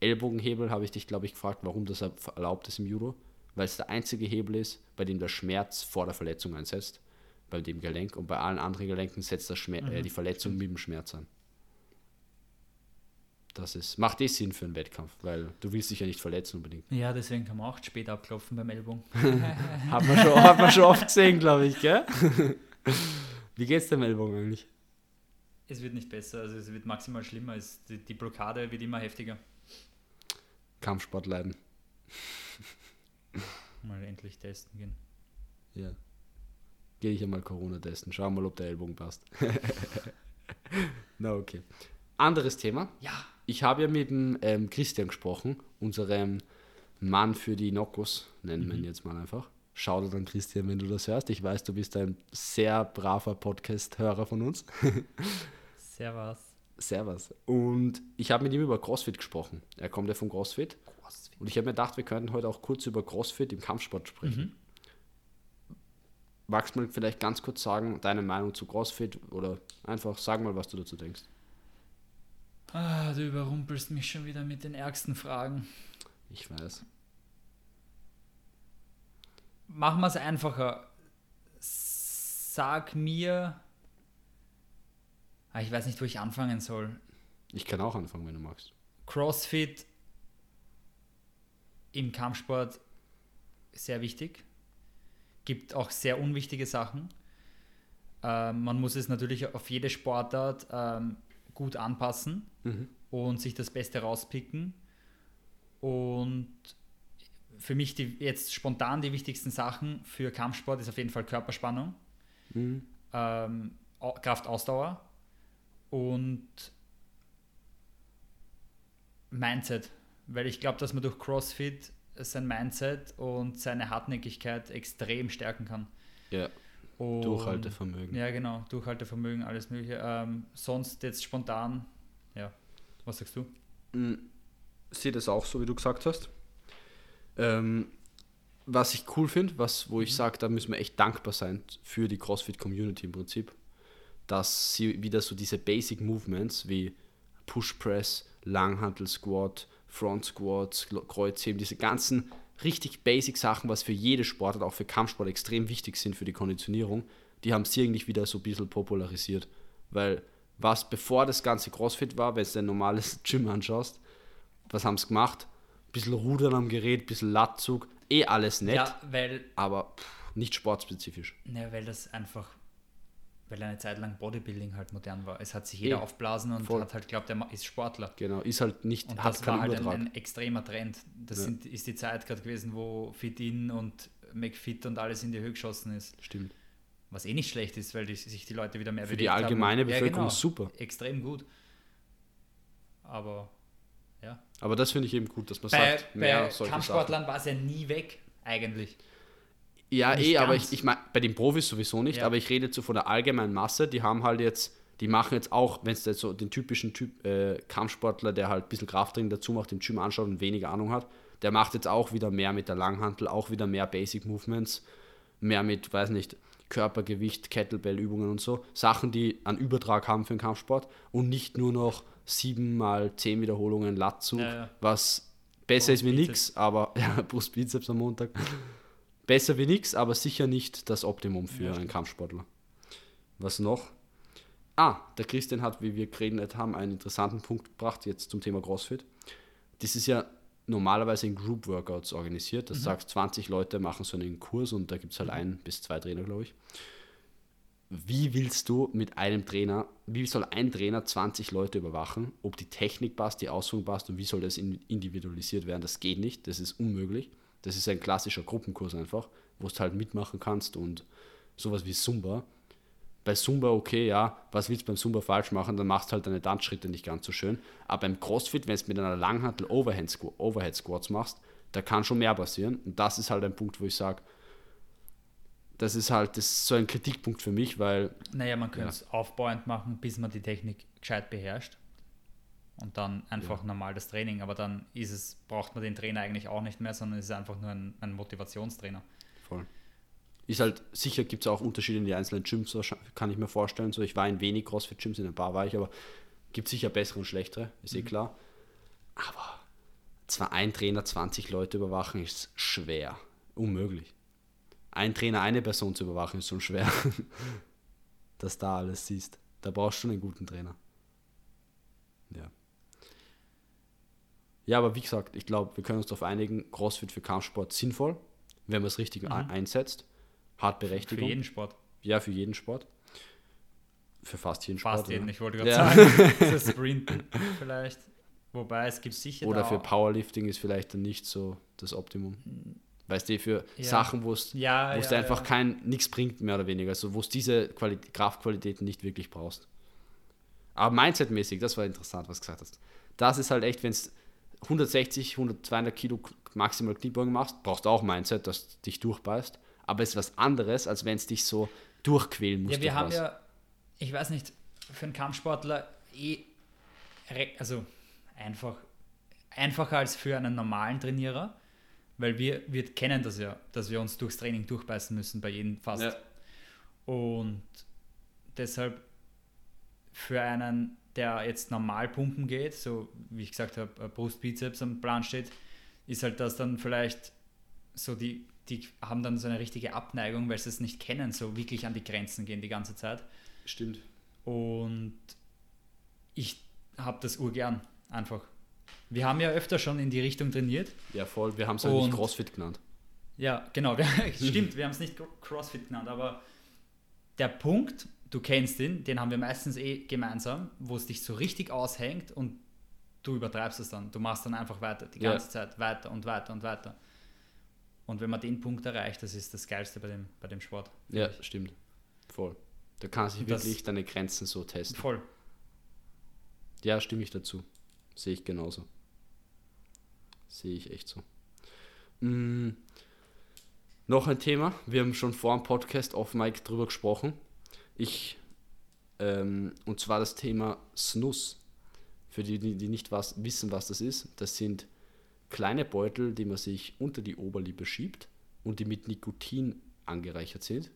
Ellbogenhebel habe ich dich, glaube ich, gefragt, warum das erlaubt ist im Judo, weil es der einzige Hebel ist, bei dem der Schmerz vor der Verletzung einsetzt, bei dem Gelenk und bei allen anderen Gelenken setzt der Schmer äh, die Verletzung mit dem Schmerz an. Das ist, macht eh Sinn für einen Wettkampf, weil du willst dich ja nicht verletzen unbedingt. Ja, deswegen kann man auch spät abklopfen beim Ellbogen. <laughs> Hat man schon, hat man schon oft gesehen, glaube ich, gell? <laughs> Wie geht's dem Ellbogen eigentlich? Es wird nicht besser, also es wird maximal schlimmer. Es, die, die Blockade wird immer heftiger. Kampfsport leiden. Mal endlich testen gehen. Ja. Gehe ich einmal Corona testen. Schau mal, ob der Ellbogen passt. <laughs> Na, okay. Anderes Thema. Ja, Ich habe ja mit dem ähm, Christian gesprochen, unserem Mann für die Nokos, nennen wir ihn jetzt mal einfach. Schau dir dann, Christian, wenn du das hörst. Ich weiß, du bist ein sehr braver Podcast-Hörer von uns. <laughs> servus. Servus. Und ich habe mit ihm über CrossFit gesprochen. Er kommt ja von CrossFit. Und ich habe mir gedacht, wir könnten heute auch kurz über CrossFit im Kampfsport sprechen. Magst du mal vielleicht ganz kurz sagen, deine Meinung zu CrossFit oder einfach sag mal, was du dazu denkst? Ah, du überrumpelst mich schon wieder mit den ärgsten Fragen. Ich weiß. Machen wir es einfacher. Sag mir. Ah, ich weiß nicht, wo ich anfangen soll. Ich kann auch anfangen, wenn du magst. CrossFit im Kampfsport sehr wichtig. Gibt auch sehr unwichtige Sachen. Ähm, man muss es natürlich auf jede Sportart ähm, gut anpassen und sich das Beste rauspicken. Und für mich die, jetzt spontan die wichtigsten Sachen für Kampfsport ist auf jeden Fall Körperspannung, ähm, Au- Kraftausdauer und Mindset. Weil ich glaube, dass man durch CrossFit sein Mindset und seine Hartnäckigkeit extrem stärken kann. Ja, Und, Durchhaltevermögen. Ja, genau. Durchhaltevermögen, alles Mögliche. Ähm, sonst jetzt spontan, ja. Was sagst du? sehe das auch so, wie du gesagt hast. Ähm, was ich cool finde, was, wo ich sage, da müssen wir echt dankbar sein für die CrossFit-Community im Prinzip, dass sie wieder so diese Basic Movements wie Push Press, Langhantel Squat, Front Squats, Kreuzheben, diese ganzen richtig basic Sachen, was für jede Sportart, auch für Kampfsport extrem wichtig sind für die Konditionierung, die haben sie eigentlich wieder so ein bisschen popularisiert. Weil was bevor das ganze CrossFit war, wenn du ein normales <laughs> Gym anschaust, was haben sie gemacht? Bisschen Rudern am Gerät, bisschen Latzug, eh alles nett, Ja, weil, aber pff, nicht sportspezifisch. ja, weil das einfach, weil eine Zeit lang Bodybuilding halt modern war. Es hat sich jeder Eh, aufblasen und voll. hat halt glaubt, er ist Sportler. Genau, ist halt nicht, Und hat das war halt ein, ein extremer Trend. Das Ja. sind, ist die Zeit gerade gewesen, wo Fit-In und McFit und alles in die Höhe geschossen ist. Stimmt. Was eh nicht schlecht ist, weil die, sich die Leute wieder mehr Für die bewegt allgemeine haben. Bevölkerung super. Extrem gut. Aber ja. Aber das finde ich eben gut, dass man Bei, sagt, mehr bei Kampfsportlern war es ja nie weg, eigentlich. Ja, nicht eh, aber ganz. ich, ich meine, bei den Profis sowieso nicht, Ja. aber ich rede jetzt so von der allgemeinen Masse, die haben halt jetzt, die machen jetzt auch, wenn es jetzt so den typischen Typ äh, Kampfsportler, der halt ein bisschen Krafttraining dazu macht, im Gym anschaut und weniger Ahnung hat, der macht jetzt auch wieder mehr mit der Langhantel, auch wieder mehr Basic Movements, mehr mit, weiß nicht, Körpergewicht, Kettlebell-Übungen und so. Sachen, die einen Übertrag haben für den Kampfsport und nicht nur noch sieben mal zehn Wiederholungen Latzug, ja, ja. was besser Brust, ist wie nichts, aber <laughs> ja, Brustbizeps am Montag. besser wie nichts, aber sicher nicht das Optimum für ja, einen Kampfsportler. Was noch? Ah, der Christian hat, wie wir geredet haben, einen interessanten Punkt gebracht, jetzt zum Thema CrossFit. Das ist ja normalerweise in Group Workouts organisiert. Das mhm. sagt 20 Leute machen so einen Kurs und da gibt es halt mhm. ein bis zwei Trainer, glaube ich. Wie willst du mit einem Trainer, wie soll ein Trainer 20 Leute überwachen, ob die Technik passt, die Ausführung passt und wie soll das individualisiert werden? Das geht nicht, das ist unmöglich. Das ist ein klassischer Gruppenkurs einfach, wo du halt mitmachen kannst und sowas wie Zumba bei Zumba okay, ja, was willst du beim Zumba falsch machen, dann machst du halt deine Tanzschritte nicht ganz so schön. Aber beim CrossFit, wenn du mit einer Langhantel Overhead Squats machst, da kann schon mehr passieren. Und das ist halt ein Punkt, wo ich sage, das ist halt das ist so ein Kritikpunkt für mich, weil. Naja, man könnte ja. es aufbauend machen, bis man die Technik gescheit beherrscht. Und dann einfach ja. normal das Training. Aber dann ist es, braucht man den Trainer eigentlich auch nicht mehr, sondern es ist einfach nur ein, ein Motivationstrainer. Voll. Ist halt, sicher gibt es auch Unterschiede in den einzelnen Gyms, kann ich mir vorstellen. So, ich war in wenig CrossFit-Gyms, in ein paar war ich, aber gibt sicher bessere und schlechtere, ist eh mhm. eh klar. Aber zwar ein Trainer 20 Leute überwachen ist schwer. Unmöglich. Ein Trainer eine Person zu überwachen ist schon schwer. <laughs> Dass da alles siehst. Da brauchst du schon einen guten Trainer. Ja. Ja, aber wie gesagt, ich glaube, wir können uns darauf einigen, CrossFit für Kampfsport sinnvoll, wenn man es richtig mhm. einsetzt hat Berechtigung. Für jeden Sport. Ja, für jeden Sport. Für fast jeden Sport. Fast jeden, ich wollte gerade ja. sagen. <laughs> das Sprinten vielleicht. Wobei es gibt sicher. Oder für Powerlifting ist vielleicht dann nicht so das Optimum. Weißt du, für ja. Sachen, wo es ja, ja, einfach kein nichts bringt, mehr oder weniger. Also wo es diese Quali Kraftqualitäten nicht wirklich brauchst. Aber Mindset-mäßig, das war interessant, was du gesagt hast. Das ist halt echt, wenn es 160, 100, 200 Kilo maximal Kniebeugen machst, brauchst du auch Mindset, das dich durchbeißt aber es ist was anderes, als wenn es dich so durchquälen muss. Ja, wir haben was. ja, ich weiß nicht, für einen Kampfsportler eh, also einfach, einfacher als für einen normalen Trainierer, weil wir, wir kennen das ja, dass wir uns durchs Training durchbeißen müssen, bei jedem fast. Ja. Und deshalb für einen, der jetzt normal pumpen geht, so wie ich gesagt habe, Brust, Bizeps am Plan steht, ist halt das dann vielleicht so die die haben dann so eine richtige Abneigung, weil sie es nicht kennen, so wirklich an die Grenzen gehen die ganze Zeit. Stimmt. Und ich habe das urgern einfach. Wir haben ja öfter schon in die Richtung trainiert. Ja, voll. Wir haben es halt nicht CrossFit genannt. Ja, genau. <laughs> <laughs> Stimmt, wir haben es nicht CrossFit genannt, aber der Punkt, du kennst ihn, den haben wir meistens eh gemeinsam, wo es dich so richtig aushängt und du übertreibst es dann. Du machst dann einfach weiter, die ganze ja. Zeit weiter und weiter und weiter. Und wenn man den Punkt erreicht, das ist das Geilste bei dem, bei dem Sport. Ja, ich. stimmt. Voll. Da kannst du wirklich deine Grenzen so testen. Voll. Ja, stimme ich dazu. Sehe ich genauso. Sehe ich echt so. Mhm. Noch ein Thema. Wir haben schon vor dem Podcast auf Mike drüber gesprochen. Ich, ähm, und zwar das Thema Snus. Für die, die nicht was, wissen, was das ist. Das sind kleine Beutel, die man sich unter die Oberlippe schiebt und die mit Nikotin angereichert sind.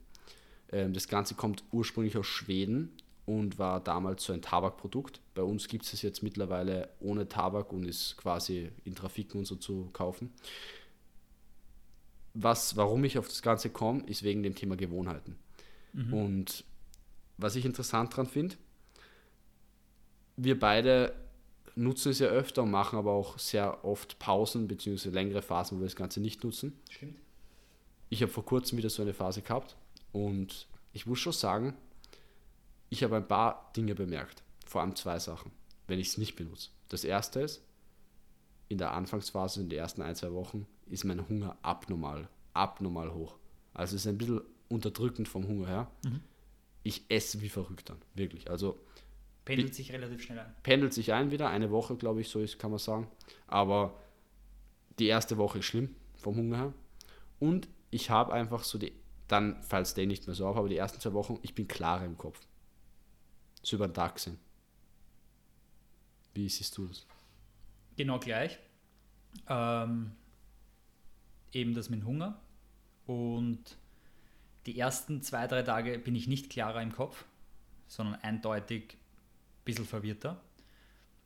Ähm, das Ganze kommt ursprünglich aus Schweden und war damals so ein Tabakprodukt. Bei uns gibt es es jetzt mittlerweile ohne Tabak und ist quasi in Trafiken und so zu kaufen. Was, warum ich auf das Ganze komme, ist wegen dem Thema Gewohnheiten. Mhm. Und was ich interessant daran finde, wir beide nutzen es ja öfter und machen aber auch sehr oft Pausen bzw. längere Phasen, wo wir das Ganze nicht nutzen. Stimmt. Ich habe vor kurzem wieder so eine Phase gehabt und ich muss schon sagen, ich habe ein paar Dinge bemerkt. Vor allem zwei Sachen, wenn ich es nicht benutze. Das erste ist, in der Anfangsphase, in den ersten ein, zwei Wochen, ist mein Hunger abnormal, abnormal hoch. Also es ist ein bisschen unterdrückend vom Hunger her. Mhm. Ich esse wie verrückt dann, wirklich. Also Pendelt sich relativ schnell ein. Pendelt sich ein wieder, eine Woche, glaube ich, so ist, kann man sagen. Aber die erste Woche ist schlimm vom Hunger her. Und ich habe einfach so die, dann fällt es nicht mehr so auf, aber die ersten zwei Wochen, ich bin klarer im Kopf. So über den Tag gesehen. Wie siehst du das? Genau gleich. Ähm, eben das mit Hunger. Und die ersten zwei, drei Tage bin ich nicht klarer im Kopf, sondern eindeutig ein bisschen verwirrter.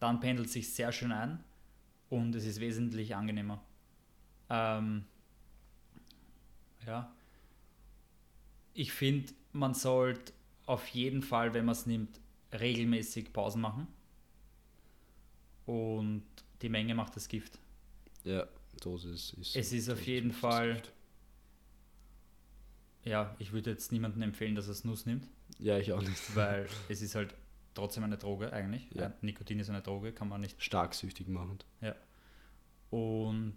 Dann pendelt sich sehr schön ein und es ist wesentlich angenehmer. Ähm, ja. Ich finde, man sollte auf jeden Fall, wenn man es nimmt, regelmäßig Pausen machen. Und die Menge macht das Gift. Ja, Dosis ist. Es ist auf jeden Fall-. Ja, ich würde jetzt niemandem empfehlen, dass er Snus nimmt, Ja, ich auch nicht. weil <laughs> es ist halt trotzdem eine Droge eigentlich. Ja. Äh, Nikotin ist eine Droge, kann man nicht. Stark süchtig machend. Und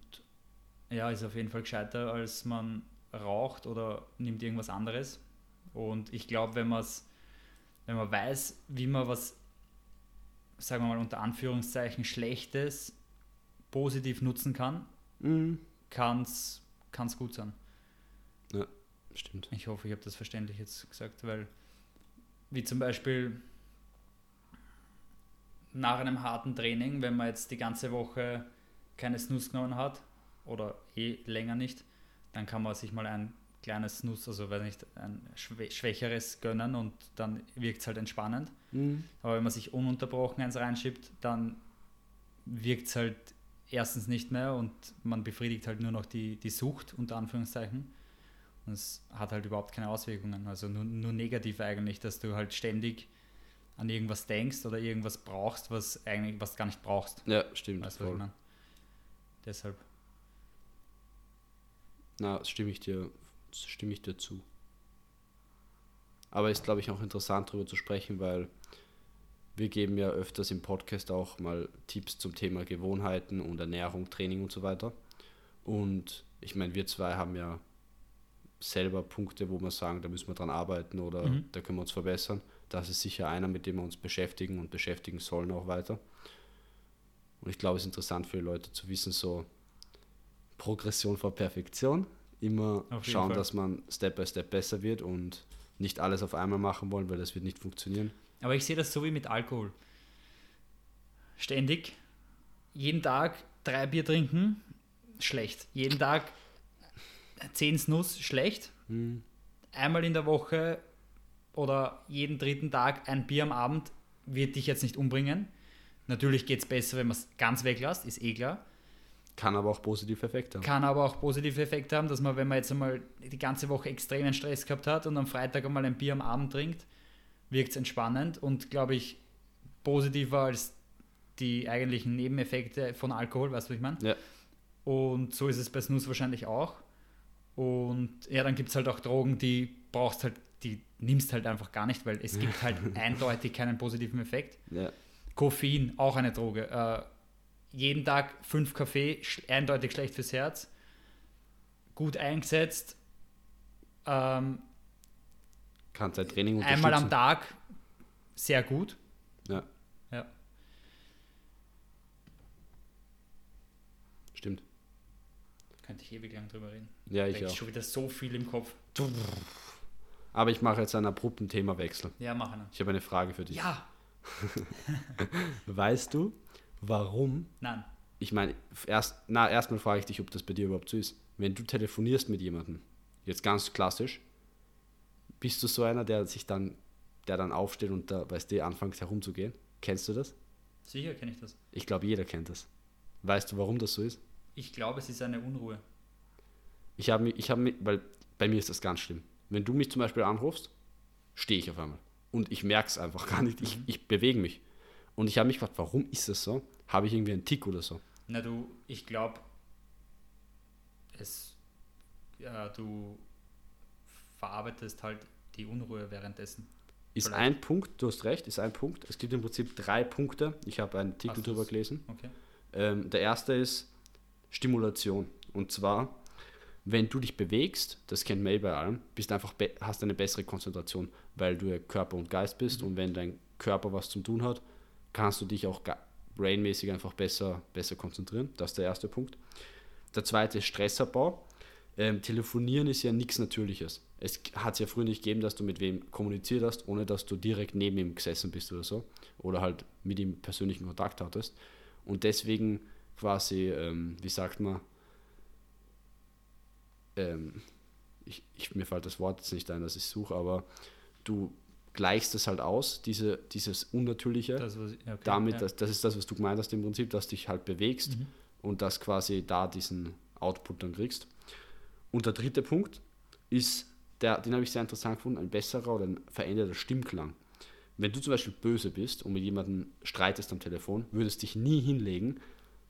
ja, ist auf jeden Fall gescheiter, als man raucht oder nimmt irgendwas anderes. Und ich glaube, wenn man es, wenn man weiß, wie man was, sagen wir mal unter Anführungszeichen, Schlechtes positiv nutzen kann, Mhm. kann es gut sein. Stimmt. Ich hoffe, ich habe das verständlich jetzt gesagt, weil wie zum Beispiel nach einem harten Training, wenn man jetzt die ganze Woche keine Snus genommen hat oder eh länger nicht, dann kann man sich mal ein kleines Snus, also weiß nicht, ein schwä- schwächeres gönnen und dann wirkt es halt entspannend. Mhm. Aber wenn man sich ununterbrochen eins reinschiebt, dann wirkt es halt erstens nicht mehr und man befriedigt halt nur noch die, die Sucht, unter Anführungszeichen. Und es hat halt überhaupt keine Auswirkungen. Also nur, nur negativ eigentlich, dass du halt ständig an irgendwas denkst oder irgendwas brauchst, was eigentlich was du gar nicht brauchst. Ja, stimmt. Weißt voll. Deshalb. Na, stimme ich dir, stimme ich dir zu. Aber ist, glaube ich, auch interessant darüber zu sprechen, weil wir geben ja öfters im Podcast auch mal Tipps zum Thema Gewohnheiten und Ernährung, Training und so weiter. Und ich meine, wir zwei haben ja selber Punkte, wo wir sagen, da müssen wir dran arbeiten oder Mhm. da können wir uns verbessern. Das ist sicher einer, mit dem wir uns beschäftigen und beschäftigen sollen auch weiter. Und ich glaube, es ist interessant für die Leute zu wissen, so Progression vor Perfektion. Immer schauen, Fall. dass man Step by Step besser wird und nicht alles auf einmal machen wollen, weil das wird nicht funktionieren. Aber ich sehe das so wie mit Alkohol. Ständig, jeden Tag drei Bier trinken, schlecht. Jeden Tag zehn Snus, schlecht. Hm. Einmal in der Woche oder jeden dritten Tag ein Bier am Abend wird dich jetzt nicht umbringen. Natürlich geht es besser, wenn man es ganz weglässt, ist eh klar. Kann aber auch positive Effekte haben. Kann aber auch positive Effekte haben, dass man, wenn man jetzt einmal die ganze Woche extremen Stress gehabt hat und am Freitag einmal ein Bier am Abend trinkt, wirkt es entspannend und glaube ich positiver als die eigentlichen Nebeneffekte von Alkohol, weißt du, was ich meine? Ja. Und so ist es bei Snus wahrscheinlich auch. Und ja, dann gibt es halt auch Drogen, die brauchst halt, die nimmst halt einfach gar nicht, weil es gibt halt <laughs> eindeutig keinen positiven Effekt. Ja. Koffein, auch eine Droge. Äh, jeden Tag fünf Kaffee, eindeutig schlecht fürs Herz. Gut eingesetzt. Ähm, Kann sein Training einmal am. Tag sehr gut. Ja. Ja. Stimmt. Könnte ich ewig lang drüber reden. Ja, ich ist auch. schon wieder so viel im Kopf. Aber ich mache jetzt einen abrupten Themawechsel. Ja, machen. Ich habe eine Frage für dich. Ja, <laughs> Weißt du, warum? nein. Ich meine, erst, na, erstmal frage ich dich, ob das bei dir überhaupt so ist. Wenn du telefonierst mit jemandem, jetzt ganz klassisch, bist du so einer, der sich dann, der dann aufsteht und da, weißt du, anfängt herumzugehen? Kennst du das? Sicher kenne ich das. Ich glaube, jeder kennt das. Weißt du, warum das so ist? Ich glaube, es ist eine Unruhe. Ich habe mich, ich habe mich, weil bei mir ist das ganz schlimm. Wenn du mich zum Beispiel anrufst, stehe ich auf einmal. Und ich merke es einfach gar nicht. Ich, ich bewege mich. Und ich habe mich gefragt, warum ist das so? Habe ich irgendwie einen Tick oder so? Na du, ich glaube, es, ja, du verarbeitest halt die Unruhe währenddessen. Ist Vielleicht. ein Punkt, du hast recht, ist ein Punkt. Es gibt im Prinzip drei Punkte. Ich habe einen Artikel Hast drüber gelesen. Okay. Ähm, der erste ist Stimulation. Und zwar, wenn du dich bewegst, das kennt eh bei allem, bist einfach hast eine bessere Konzentration, weil du ja Körper und Geist bist. Und wenn dein Körper was zum tun hat, kannst du dich auch brainmäßig einfach besser, besser konzentrieren. Das ist der erste Punkt. Der zweite ist Stressabbau. Ähm, Telefonieren ist ja nichts Natürliches. Es hat es ja früher nicht gegeben, dass du mit wem kommuniziert hast, ohne dass du direkt neben ihm gesessen bist oder so. Oder halt mit ihm persönlichen Kontakt hattest. Und deswegen quasi, ähm, wie sagt man, ähm, ich, ich, mir fällt das Wort jetzt nicht ein, das ich suche, aber du gleichst es halt aus, diese, dieses Unnatürliche, das, was, okay, damit, ja. das, das ist das, was du gemeint hast im Prinzip, dass dich halt bewegst mhm. und dass quasi da diesen Output dann kriegst. Und der dritte Punkt ist, der, den habe ich sehr interessant gefunden, ein besserer oder ein veränderter Stimmklang. Wenn du zum Beispiel böse bist und mit jemandem streitest am Telefon, würdest dich nie hinlegen,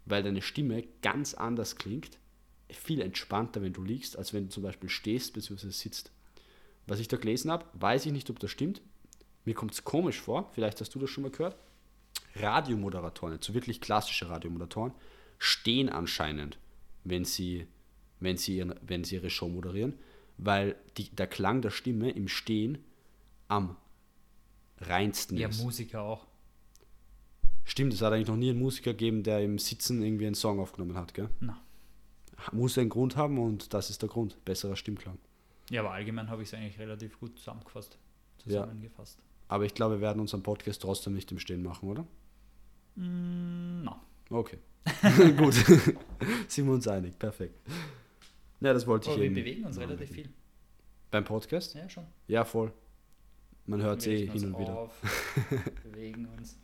weil deine Stimme ganz anders klingt, viel entspannter, wenn du liegst, als wenn du zum Beispiel stehst bzw. sitzt. Was ich da gelesen habe, weiß ich nicht, ob das stimmt. Mir kommt es komisch vor, vielleicht hast du das schon mal gehört. Radiomoderatoren, so wirklich klassische Radiomoderatoren, stehen anscheinend, wenn sie, wenn sie, ihren, wenn sie ihre Show moderieren, weil die, der Klang der Stimme im Stehen am reinsten ja, ist. Ja, Musiker auch. Stimmt, es hat eigentlich noch nie einen Musiker gegeben, der im Sitzen irgendwie einen Song aufgenommen hat, gell? Na. Muss einen Grund haben und das ist der Grund. Besserer Stimmklang. Ja, aber allgemein habe ich es eigentlich relativ gut zusammengefasst. Zusammengefasst. Ja. Aber ich glaube, wir werden unseren Podcast trotzdem nicht im Stehen machen, oder? Mm, no. Okay. <laughs> gut. <laughs> Sind wir uns einig. Perfekt. Ja, das wollte aber ich eben. Wir bewegen uns relativ viel. Beim Podcast? Ja, schon. Ja, voll. Man hört es eh hin und wieder. Auf, <laughs> bewegen uns.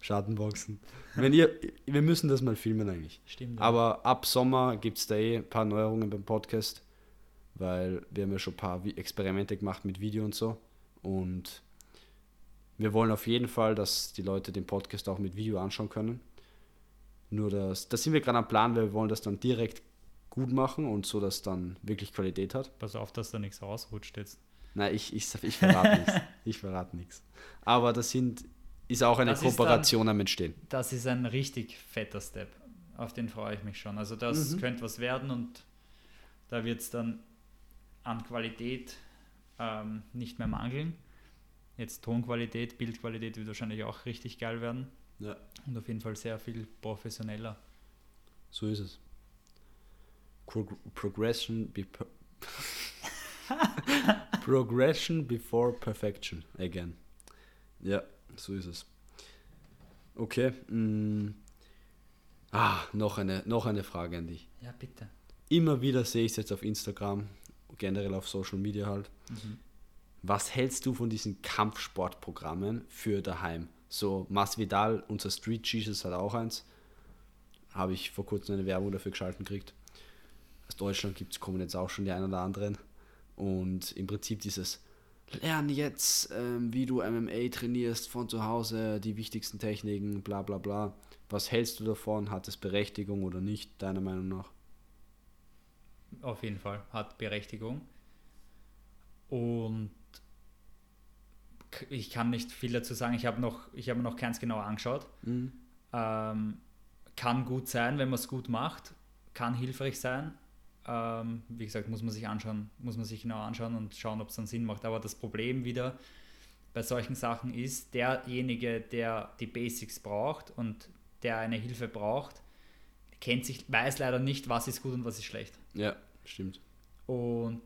Schattenboxen. Wenn ihr, wir müssen das mal filmen eigentlich. Stimmt. Aber ab Sommer gibt es da eh ein paar Neuerungen beim Podcast, weil wir haben ja schon ein paar Experimente gemacht mit Video und so. Und wir wollen auf jeden Fall, dass die Leute den Podcast auch mit Video anschauen können. Nur das, da sind wir gerade am Plan, weil wir wollen das dann direkt gut machen und so, dass dann wirklich Qualität hat. Pass auf, dass da nichts rausrutscht jetzt. Nein, ich, ich, ich verrate nichts. <laughs> Ich verrate nichts. Aber das sind, ist auch eine das Kooperation dann, am Entstehen. Das ist ein richtig fetter Step. Auf den freue ich mich schon. Also das mhm. könnte was werden und da wird es dann an Qualität ähm, nicht mehr mangeln. Jetzt Tonqualität, Bildqualität wird wahrscheinlich auch richtig geil werden. Ja. Und auf jeden Fall sehr viel professioneller. So ist es. Pro Progression be <laughs> Progression before perfection again. Ja, so ist es. Okay. Mm. Ah, noch eine, noch eine Frage an dich. Ja, bitte. Immer wieder sehe ich es jetzt auf Instagram, generell auf Social Media halt. Mhm. Was hältst du von diesen Kampfsportprogrammen für daheim? So Masvidal, unser Street Jesus hat auch eins. Habe ich vor kurzem eine Werbung dafür geschalten gekriegt. Aus Deutschland gibt es, kommen jetzt auch schon die einen oder anderen. Und im Prinzip dieses Lern jetzt, ähm, wie du MMA trainierst von zu Hause, die wichtigsten Techniken, bla bla bla. Was hältst du davon? Hat es Berechtigung oder nicht, deiner Meinung nach? Auf jeden Fall hat Berechtigung. Und ich kann nicht viel dazu sagen. Ich habe noch, ich habe noch keins genauer angeschaut. Mhm. Ähm, kann gut sein, wenn man es gut macht, kann hilfreich sein. Ähm, wie gesagt, muss man sich anschauen, muss man sich genau anschauen und schauen, ob es dann Sinn macht. Aber das Problem wieder bei solchen Sachen ist, derjenige, der die Basics braucht und der eine Hilfe braucht, kennt sich, weiß leider nicht, was ist gut und was ist schlecht. Ja, stimmt. Und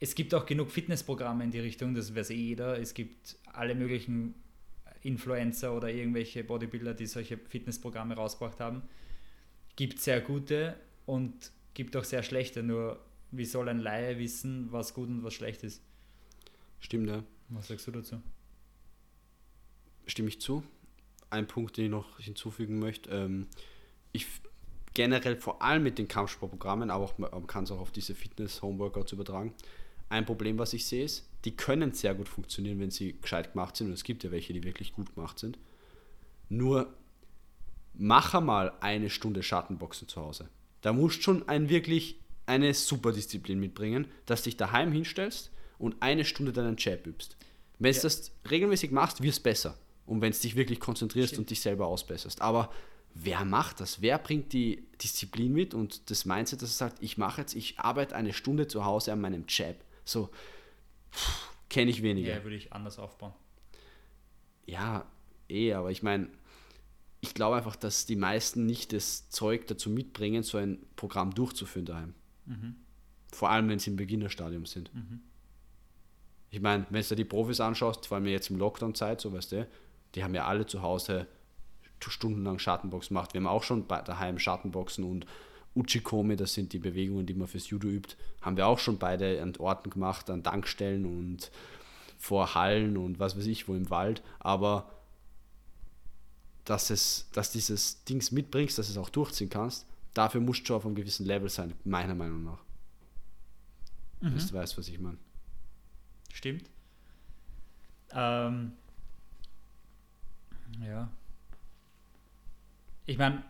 es gibt auch genug Fitnessprogramme in die Richtung, das weiß eh jeder. Es gibt alle möglichen Influencer oder irgendwelche Bodybuilder, die solche Fitnessprogramme rausgebracht haben. Gibt sehr gute und gibt auch sehr schlechte, nur wie soll ein Laie wissen, was gut und was schlecht ist? Stimmt, ja. Was sagst du dazu? Stimme ich zu. Ein Punkt, den ich noch hinzufügen möchte. Ähm, ich generell vor allem mit den Kampfsportprogrammen, aber auch, man kann es auch auf diese Fitness-Homeworkouts übertragen. Ein Problem, was ich sehe, ist, die können sehr gut funktionieren, wenn sie gescheit gemacht sind. Und es gibt ja welche, die wirklich gut gemacht sind. Nur mach einmal eine Stunde Schattenboxen zu Hause. Da musst du schon ein wirklich eine super Disziplin mitbringen, dass du dich daheim hinstellst und eine Stunde deinen Jab übst. Wenn du ja. das regelmäßig machst, wird es besser. Und wenn du dich wirklich konzentrierst Stimmt. und dich selber ausbesserst. Aber wer macht das? Wer bringt die Disziplin mit und das Mindset, dass er sagt, ich mache jetzt, ich arbeite eine Stunde zu Hause an meinem Jab. So, kenne ich weniger. Ja, würde ich anders aufbauen. Ja, eh, aber ich meine, ich glaube einfach, dass die meisten nicht das Zeug dazu mitbringen, so ein Programm durchzuführen daheim. Mhm. Vor allem, wenn sie im Beginnerstadium sind. Mhm. Ich meine, wenn du dir die Profis anschaust, vor allem jetzt im Lockdown-Zeit, so weißt du, die haben ja alle zu Hause stundenlang Schattenbox gemacht. Wir haben auch schon daheim Schattenboxen und Uchikomi, das sind die Bewegungen, die man fürs Judo übt, haben wir auch schon beide an Orten gemacht, an Tankstellen und vor Hallen und was weiß ich, wo im Wald. Aber dass, es, dass dieses Dings mitbringst, dass es auch durchziehen kannst, dafür musst du schon auf einem gewissen Level sein, meiner Meinung nach. Mhm. Du weißt, was ich meine. Stimmt. Ähm, ja. Ich meine,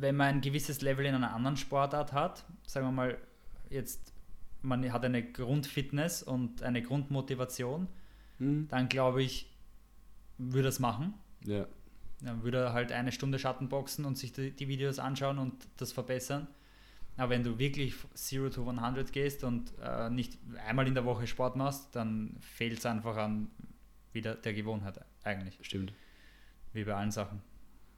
wenn man ein gewisses Level in einer anderen Sportart hat, sagen wir mal, jetzt man hat eine Grundfitness und eine Grundmotivation, mhm. dann glaube ich, würde es machen. Ja. Dann würde er halt eine Stunde Schattenboxen und sich die, die, Videos anschauen und das verbessern. Aber wenn du wirklich 0 to 100 gehst und äh, nicht einmal in der Woche Sport machst, dann fehlt es einfach an wieder der Gewohnheit eigentlich. Stimmt. Wie bei allen Sachen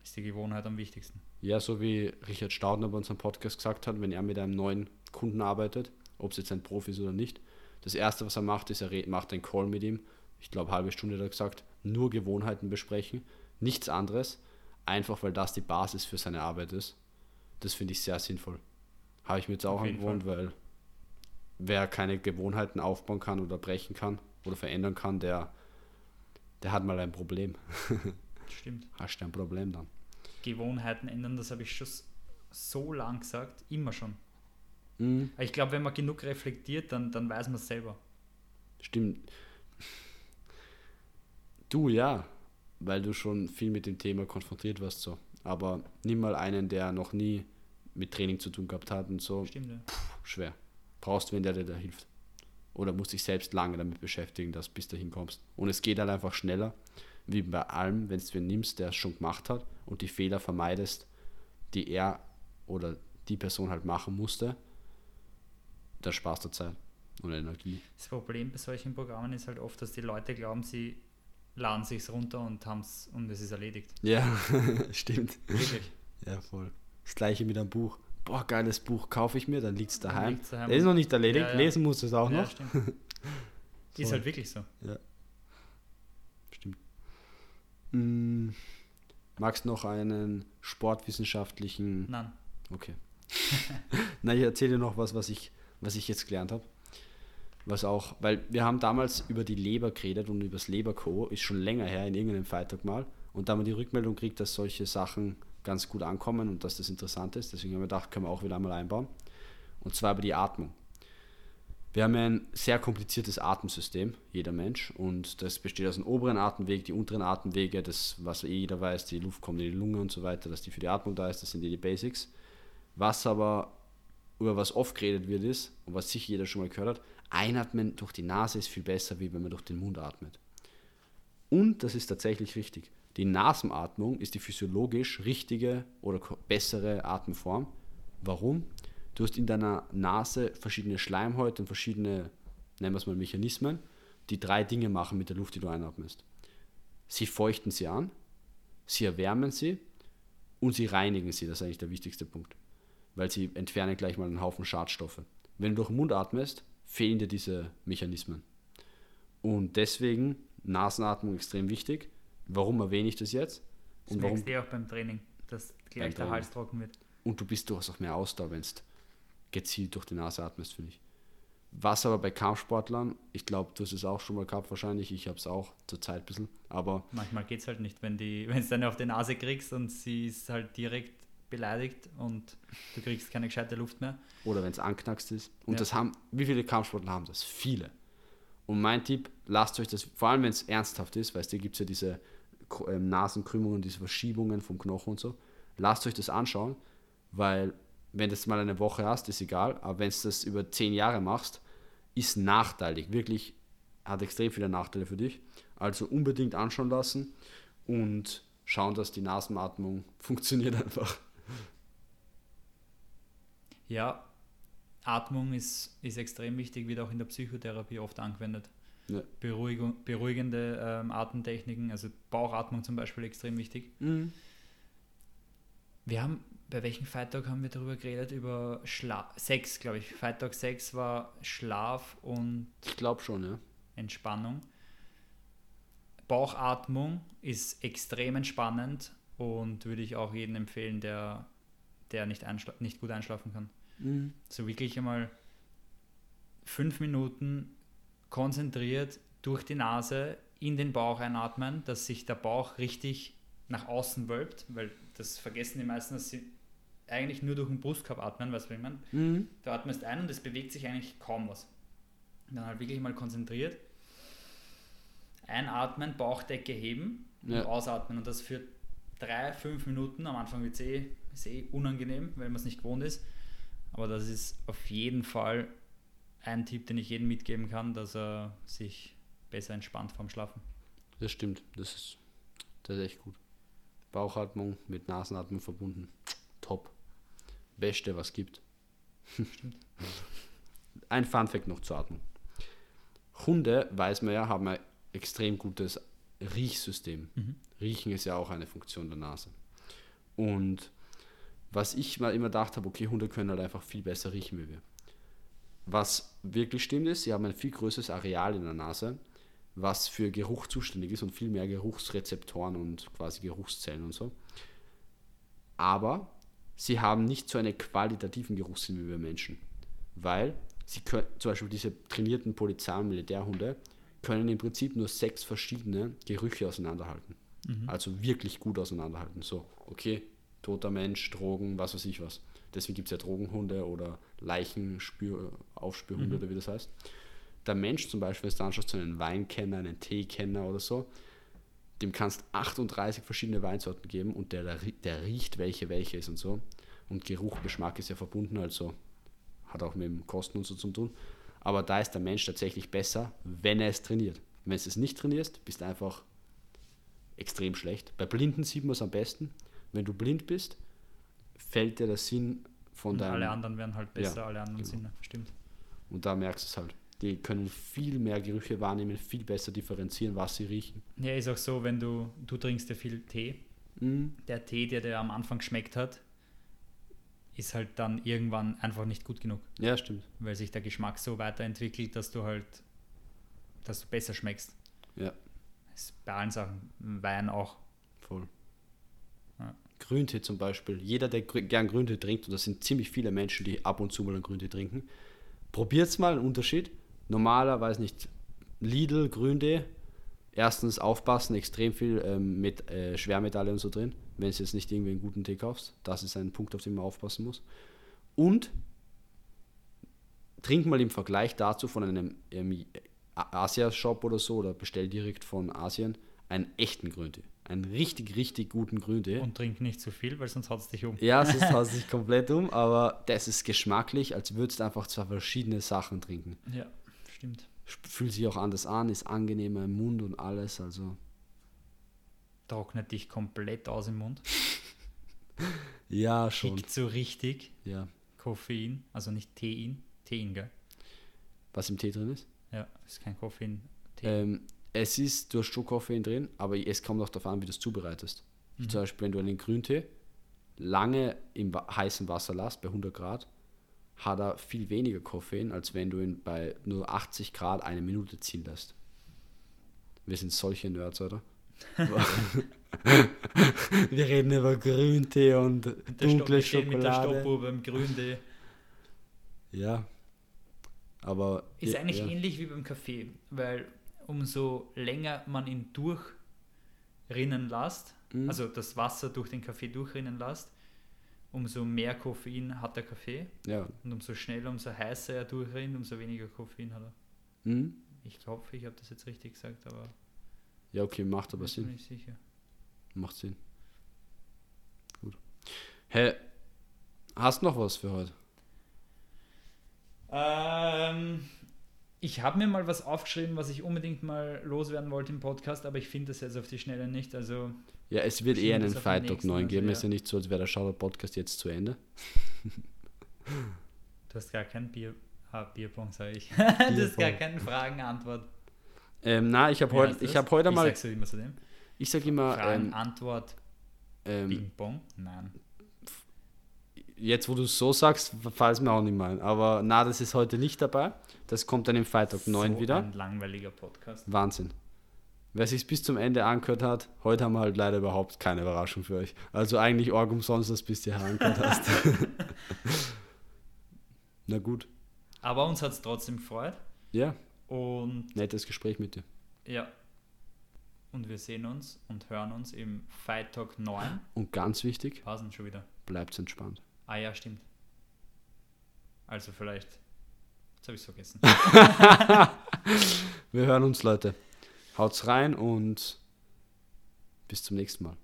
ist die Gewohnheit am wichtigsten. Ja, so wie Richard Staudner bei unserem Podcast gesagt hat, wenn er mit einem neuen Kunden arbeitet, ob es jetzt ein Profi ist oder nicht, das Erste, was er macht, ist, er macht einen Call mit ihm. Ich glaube, halbe Stunde hat er gesagt, nur Gewohnheiten besprechen, nichts anderes, einfach weil das die Basis für seine Arbeit ist. Das finde ich sehr sinnvoll. Habe ich mir jetzt auch angewohnt, weil wer keine Gewohnheiten aufbauen kann oder brechen kann oder verändern kann, der, der hat mal ein Problem. <laughs> Stimmt. Hast du ein Problem dann. Gewohnheiten ändern, das habe ich schon so lang gesagt, immer schon. Mhm. Ich glaube, wenn man genug reflektiert, dann, dann weiß man es selber. Stimmt. Du ja, weil du schon viel mit dem Thema konfrontiert warst so. Aber nimm mal einen, der noch nie mit Training zu tun gehabt hat und so. Stimmt, ja. Puh, schwer. Brauchst wen, der dir da hilft. Oder musst dich selbst lange damit beschäftigen, dass du bis dahin kommst. Und es geht halt einfach schneller, wie bei allem, wenn du nimmst, der es schon gemacht hat und die Fehler vermeidest, die er oder die Person halt machen musste, da sparst du Zeit und Energie. Das Problem bei solchen Programmen ist halt oft, dass die Leute glauben, sie laden sich runter und haben es und es ist erledigt. Ja, <laughs> stimmt. Wirklich. Ja, voll. Das gleiche mit einem Buch. Boah, geiles Buch, kaufe ich mir, dann liegt es daheim. daheim. Der ist noch nicht erledigt, ja, ja. lesen muss es auch ja, noch. Stimmt. <laughs> ist halt wirklich so. Ja. Hm, magst du noch einen sportwissenschaftlichen. Nein. Okay. <laughs> Na, ich erzähle dir noch was, was ich was ich jetzt gelernt habe. Was auch, weil wir haben damals über die Leber geredet und über das Leberco, ist schon länger her in irgendeinem Freitag mal. Und da haben wir die Rückmeldung gekriegt, dass solche Sachen ganz gut ankommen und dass das interessant ist. Deswegen haben wir gedacht, können wir auch wieder einmal einbauen. Und zwar über die Atmung. Wir haben ein sehr kompliziertes Atemsystem, jeder Mensch, und das besteht aus dem oberen Atemweg, die unteren Atemwege, das, was eh jeder weiß, die Luft kommt in die Lunge und so weiter, dass die für die Atmung da ist, das sind die, die Basics. Was aber über was oft geredet wird, ist, und was sicher jeder schon mal gehört hat, einatmen durch die Nase ist viel besser, wie wenn man durch den Mund atmet. Und das ist tatsächlich richtig. Die Nasenatmung ist die physiologisch richtige oder bessere Atemform. Warum? Du hast in deiner Nase verschiedene Schleimhäute und verschiedene, nennen wir es mal Mechanismen, die drei Dinge machen mit der Luft, die du einatmest. Sie feuchten sie an, sie erwärmen sie und sie reinigen sie. Das ist eigentlich der wichtigste Punkt weil sie entfernen gleich mal einen Haufen Schadstoffe. Wenn du durch den Mund atmest, fehlen dir diese Mechanismen. Und deswegen Nasenatmung extrem wichtig. Warum erwähne ich das jetzt? Und das merkst du auch beim Training, dass gleich der Hals trocken wird. Und du bist, du hast auch mehr Ausdauer, wenn du gezielt durch die Nase atmest, finde ich. Was aber bei Kampfsportlern, ich glaube, du hast es auch schon mal gehabt wahrscheinlich, ich habe es auch zur Zeit ein bisschen, aber... Manchmal geht es halt nicht, wenn es dann auf die Nase kriegst und sie ist halt direkt beleidigt und du kriegst keine gescheite Luft mehr. Oder wenn es anknackst ist. Und ja. das haben, wie viele Kampfsportler haben das? Viele. Und mein Tipp, lasst euch das, vor allem wenn es ernsthaft ist, weißt du, gibt es ja diese ähm, Nasenkrümmungen, diese Verschiebungen vom Knochen und so. Lasst euch das anschauen, weil wenn du das mal eine Woche hast, ist egal, aber wenn du das über zehn Jahre machst, ist nachteilig. Wirklich hat extrem viele Nachteile für dich. Also unbedingt anschauen lassen und schauen, dass die Nasenatmung <laughs> funktioniert einfach. Ja, Atmung ist, ist extrem wichtig, wird auch in der Psychotherapie oft angewendet. Ja. Beruhigung, beruhigende ähm, Atemtechniken, also Bauchatmung zum Beispiel extrem wichtig. Mhm. Wir haben, bei welchem Freitag haben wir darüber geredet? Über Schlaf, Sex, glaube ich. Freitag 6 war Schlaf und ich glaube schon, ja. Entspannung. Bauchatmung ist extrem entspannend und würde ich auch jedem empfehlen, der der nicht, nicht gut einschlafen kann. Mhm. So wirklich einmal fünf Minuten konzentriert durch die Nase in den Bauch einatmen, dass sich der Bauch richtig nach außen wölbt, weil das vergessen die meisten, dass sie eigentlich nur durch den Brustkorb atmen, weißt du, was ich meine? Mhm. Du atmest ein und es bewegt sich eigentlich kaum was. Dann halt wirklich mal konzentriert. Einatmen, Bauchdecke heben und ja. ausatmen. Und das für drei, fünf Minuten. Am Anfang wird es eh, eh unangenehm, weil man es nicht gewohnt ist. Aber das ist auf jeden Fall ein Tipp, den ich jedem mitgeben kann, dass er sich besser entspannt vorm Schlafen. Das stimmt, das ist, das ist echt gut. Bauchatmung mit Nasenatmung verbunden. Top. Beste, was gibt. Ein Funfact noch zur Atmung. Hunde, weiß man ja, haben ein extrem gutes Riechsystem. Mhm. Riechen ist ja auch eine Funktion der Nase. Und was ich mal immer gedacht habe, okay, Hunde können halt einfach viel besser riechen wie wir. Was wirklich stimmt ist, sie haben ein viel größeres Areal in der Nase, was für Geruch zuständig ist und viel mehr Geruchsrezeptoren und quasi Geruchszellen und so. Aber sie haben nicht so einen qualitativen Geruchssinn wie wir Menschen. Weil sie können, zum Beispiel diese trainierten Polizei- und Militärhunde, können im Prinzip nur sechs verschiedene Gerüche auseinanderhalten. Mhm. Also wirklich gut auseinanderhalten. So, okay, toter Mensch, Drogen, was weiß ich was. Deswegen gibt es ja Drogenhunde oder Leichenaufspürhunde mhm. oder wie das heißt. Der Mensch zum Beispiel, wenn du anschaust, so einen Weinkenner, einen Teekenner oder so, dem kannst 38 verschiedene Weinsorten geben und der, der riecht, welche welche ist und so. Und Geruch, Geschmack ist ja verbunden, also hat auch mit dem Kosten und so zu tun. Aber da ist der Mensch tatsächlich besser, wenn er es trainiert. Wenn du es nicht trainierst, bist du einfach extrem schlecht. Bei Blinden sieht man es am besten. Wenn du blind bist, fällt dir der Sinn von deinem... Alle anderen werden halt besser, ja, alle anderen genau. Sinne, stimmt. Und da merkst du es halt. Die können viel mehr Gerüche wahrnehmen, viel besser differenzieren, was sie riechen. Ja, ist auch so, wenn du, du trinkst ja viel Tee. Mhm. Der Tee, der dir am Anfang geschmeckt hat, ist halt dann irgendwann einfach nicht gut genug. Ja, stimmt. Weil sich der Geschmack so weiterentwickelt, dass du halt, dass du besser schmeckst. Ja. Das ist bei allen Sachen. Wein auch. Voll. Ja. Grüntee zum Beispiel. Jeder, der gern Grüntee trinkt, und das sind ziemlich viele Menschen, die ab und zu mal einen Grüntee trinken, probiert es mal, einen Unterschied. Normaler, weiß nicht, Lidl, Grüntee, erstens aufpassen, extrem viel ähm, mit äh, Schwermetalle und so drin, wenn du jetzt nicht irgendwie einen guten Tee kaufst. Das ist ein Punkt, auf den man aufpassen muss. Und trink mal im Vergleich dazu von einem ähm, Asia-Shop oder so oder bestell direkt von Asien einen echten Grüntee. Einen richtig, richtig guten Grüntee. Und trink nicht zu viel, weil sonst haut es dich um. Ja, <laughs> sonst haut es dich komplett um, aber das ist geschmacklich, als würdest du einfach zwei verschiedene Sachen trinken. Ja, stimmt fühlt sich auch anders an, ist angenehmer im Mund und alles, also. Trocknet dich komplett aus im Mund. <laughs> ja, schon. Kickt so richtig. Ja. Koffein, also nicht Tein, Tein, gell? Was im Tee drin ist? Ja, ist kein Koffein. Ähm, es ist, du hast schon Koffein drin, aber es kommt auch darauf an, wie du es zubereitest. Mhm. Zum Beispiel, wenn du einen Grüntee lange im heißen Wasser lässt, bei 100 Grad, hat er viel weniger Koffein, als wenn du ihn bei nur 80 Grad eine Minute ziehen lässt. Wir sind solche Nerds, oder? <laughs> Wir reden über Grüntee und dunkle Schokolade. Mit der Stoppuhr beim Grüntee. Ja. Aber. Ist eigentlich ja. ähnlich wie beim Kaffee, weil umso länger man ihn durchrinnen lässt, mhm. also das Wasser durch den Kaffee durchrinnen lässt, umso mehr Koffein hat der Kaffee. Ja. Und umso schneller, umso heißer er durchrinnt, umso weniger Koffein hat er. Mhm. Ich hoffe, ich habe das jetzt richtig gesagt, aber. Ja, okay, macht aber Sinn. Bin ich sicher. Macht Sinn. Gut. Hä, hey, hast du noch was für heute? Ähm, ich habe mir mal was aufgeschrieben, was ich unbedingt mal loswerden wollte im Podcast, aber ich finde das jetzt auf die Schnelle nicht. Also ja, es wird eher einen Fight Talk 9 geben. Also, ja. Ist ja nicht so, als wäre der Shoutout-Podcast jetzt zu Ende. Du hast gar keinen Bier, ah, Bierpong, sage ich. <laughs> du hast gar keine Fragen-Antwort. Ähm, na, ich habe heute, ich habe heute mal. Sagst du immer zu dem? Ich sage immer. Fragen, ähm. Ähm, Bing-Bong? Nein. Jetzt, wo du es so sagst, fällt es mir auch nicht mehr ein. Aber na, das ist heute nicht dabei. Das kommt dann im Freitag so 9 wieder. Ein langweiliger Podcast. Wahnsinn. wer sich bis zum Ende angehört hat, heute haben wir halt leider überhaupt keine Überraschung für euch. Also eigentlich Org umsonst, dass du bis hierher angehört hast. <laughs> Na gut. Aber uns hat es trotzdem gefreut. Ja, Und nettes Gespräch mit dir. ja. Und wir sehen uns und hören uns im Fight Talk 9. Und ganz wichtig, Pausen schon wieder. bleibt entspannt. Ah ja, stimmt. Also vielleicht. Jetzt habe ich vergessen. <laughs> <laughs> Wir hören uns, Leute. Haut's rein und bis zum nächsten Mal.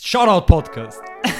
Shoutout Podcast. <laughs>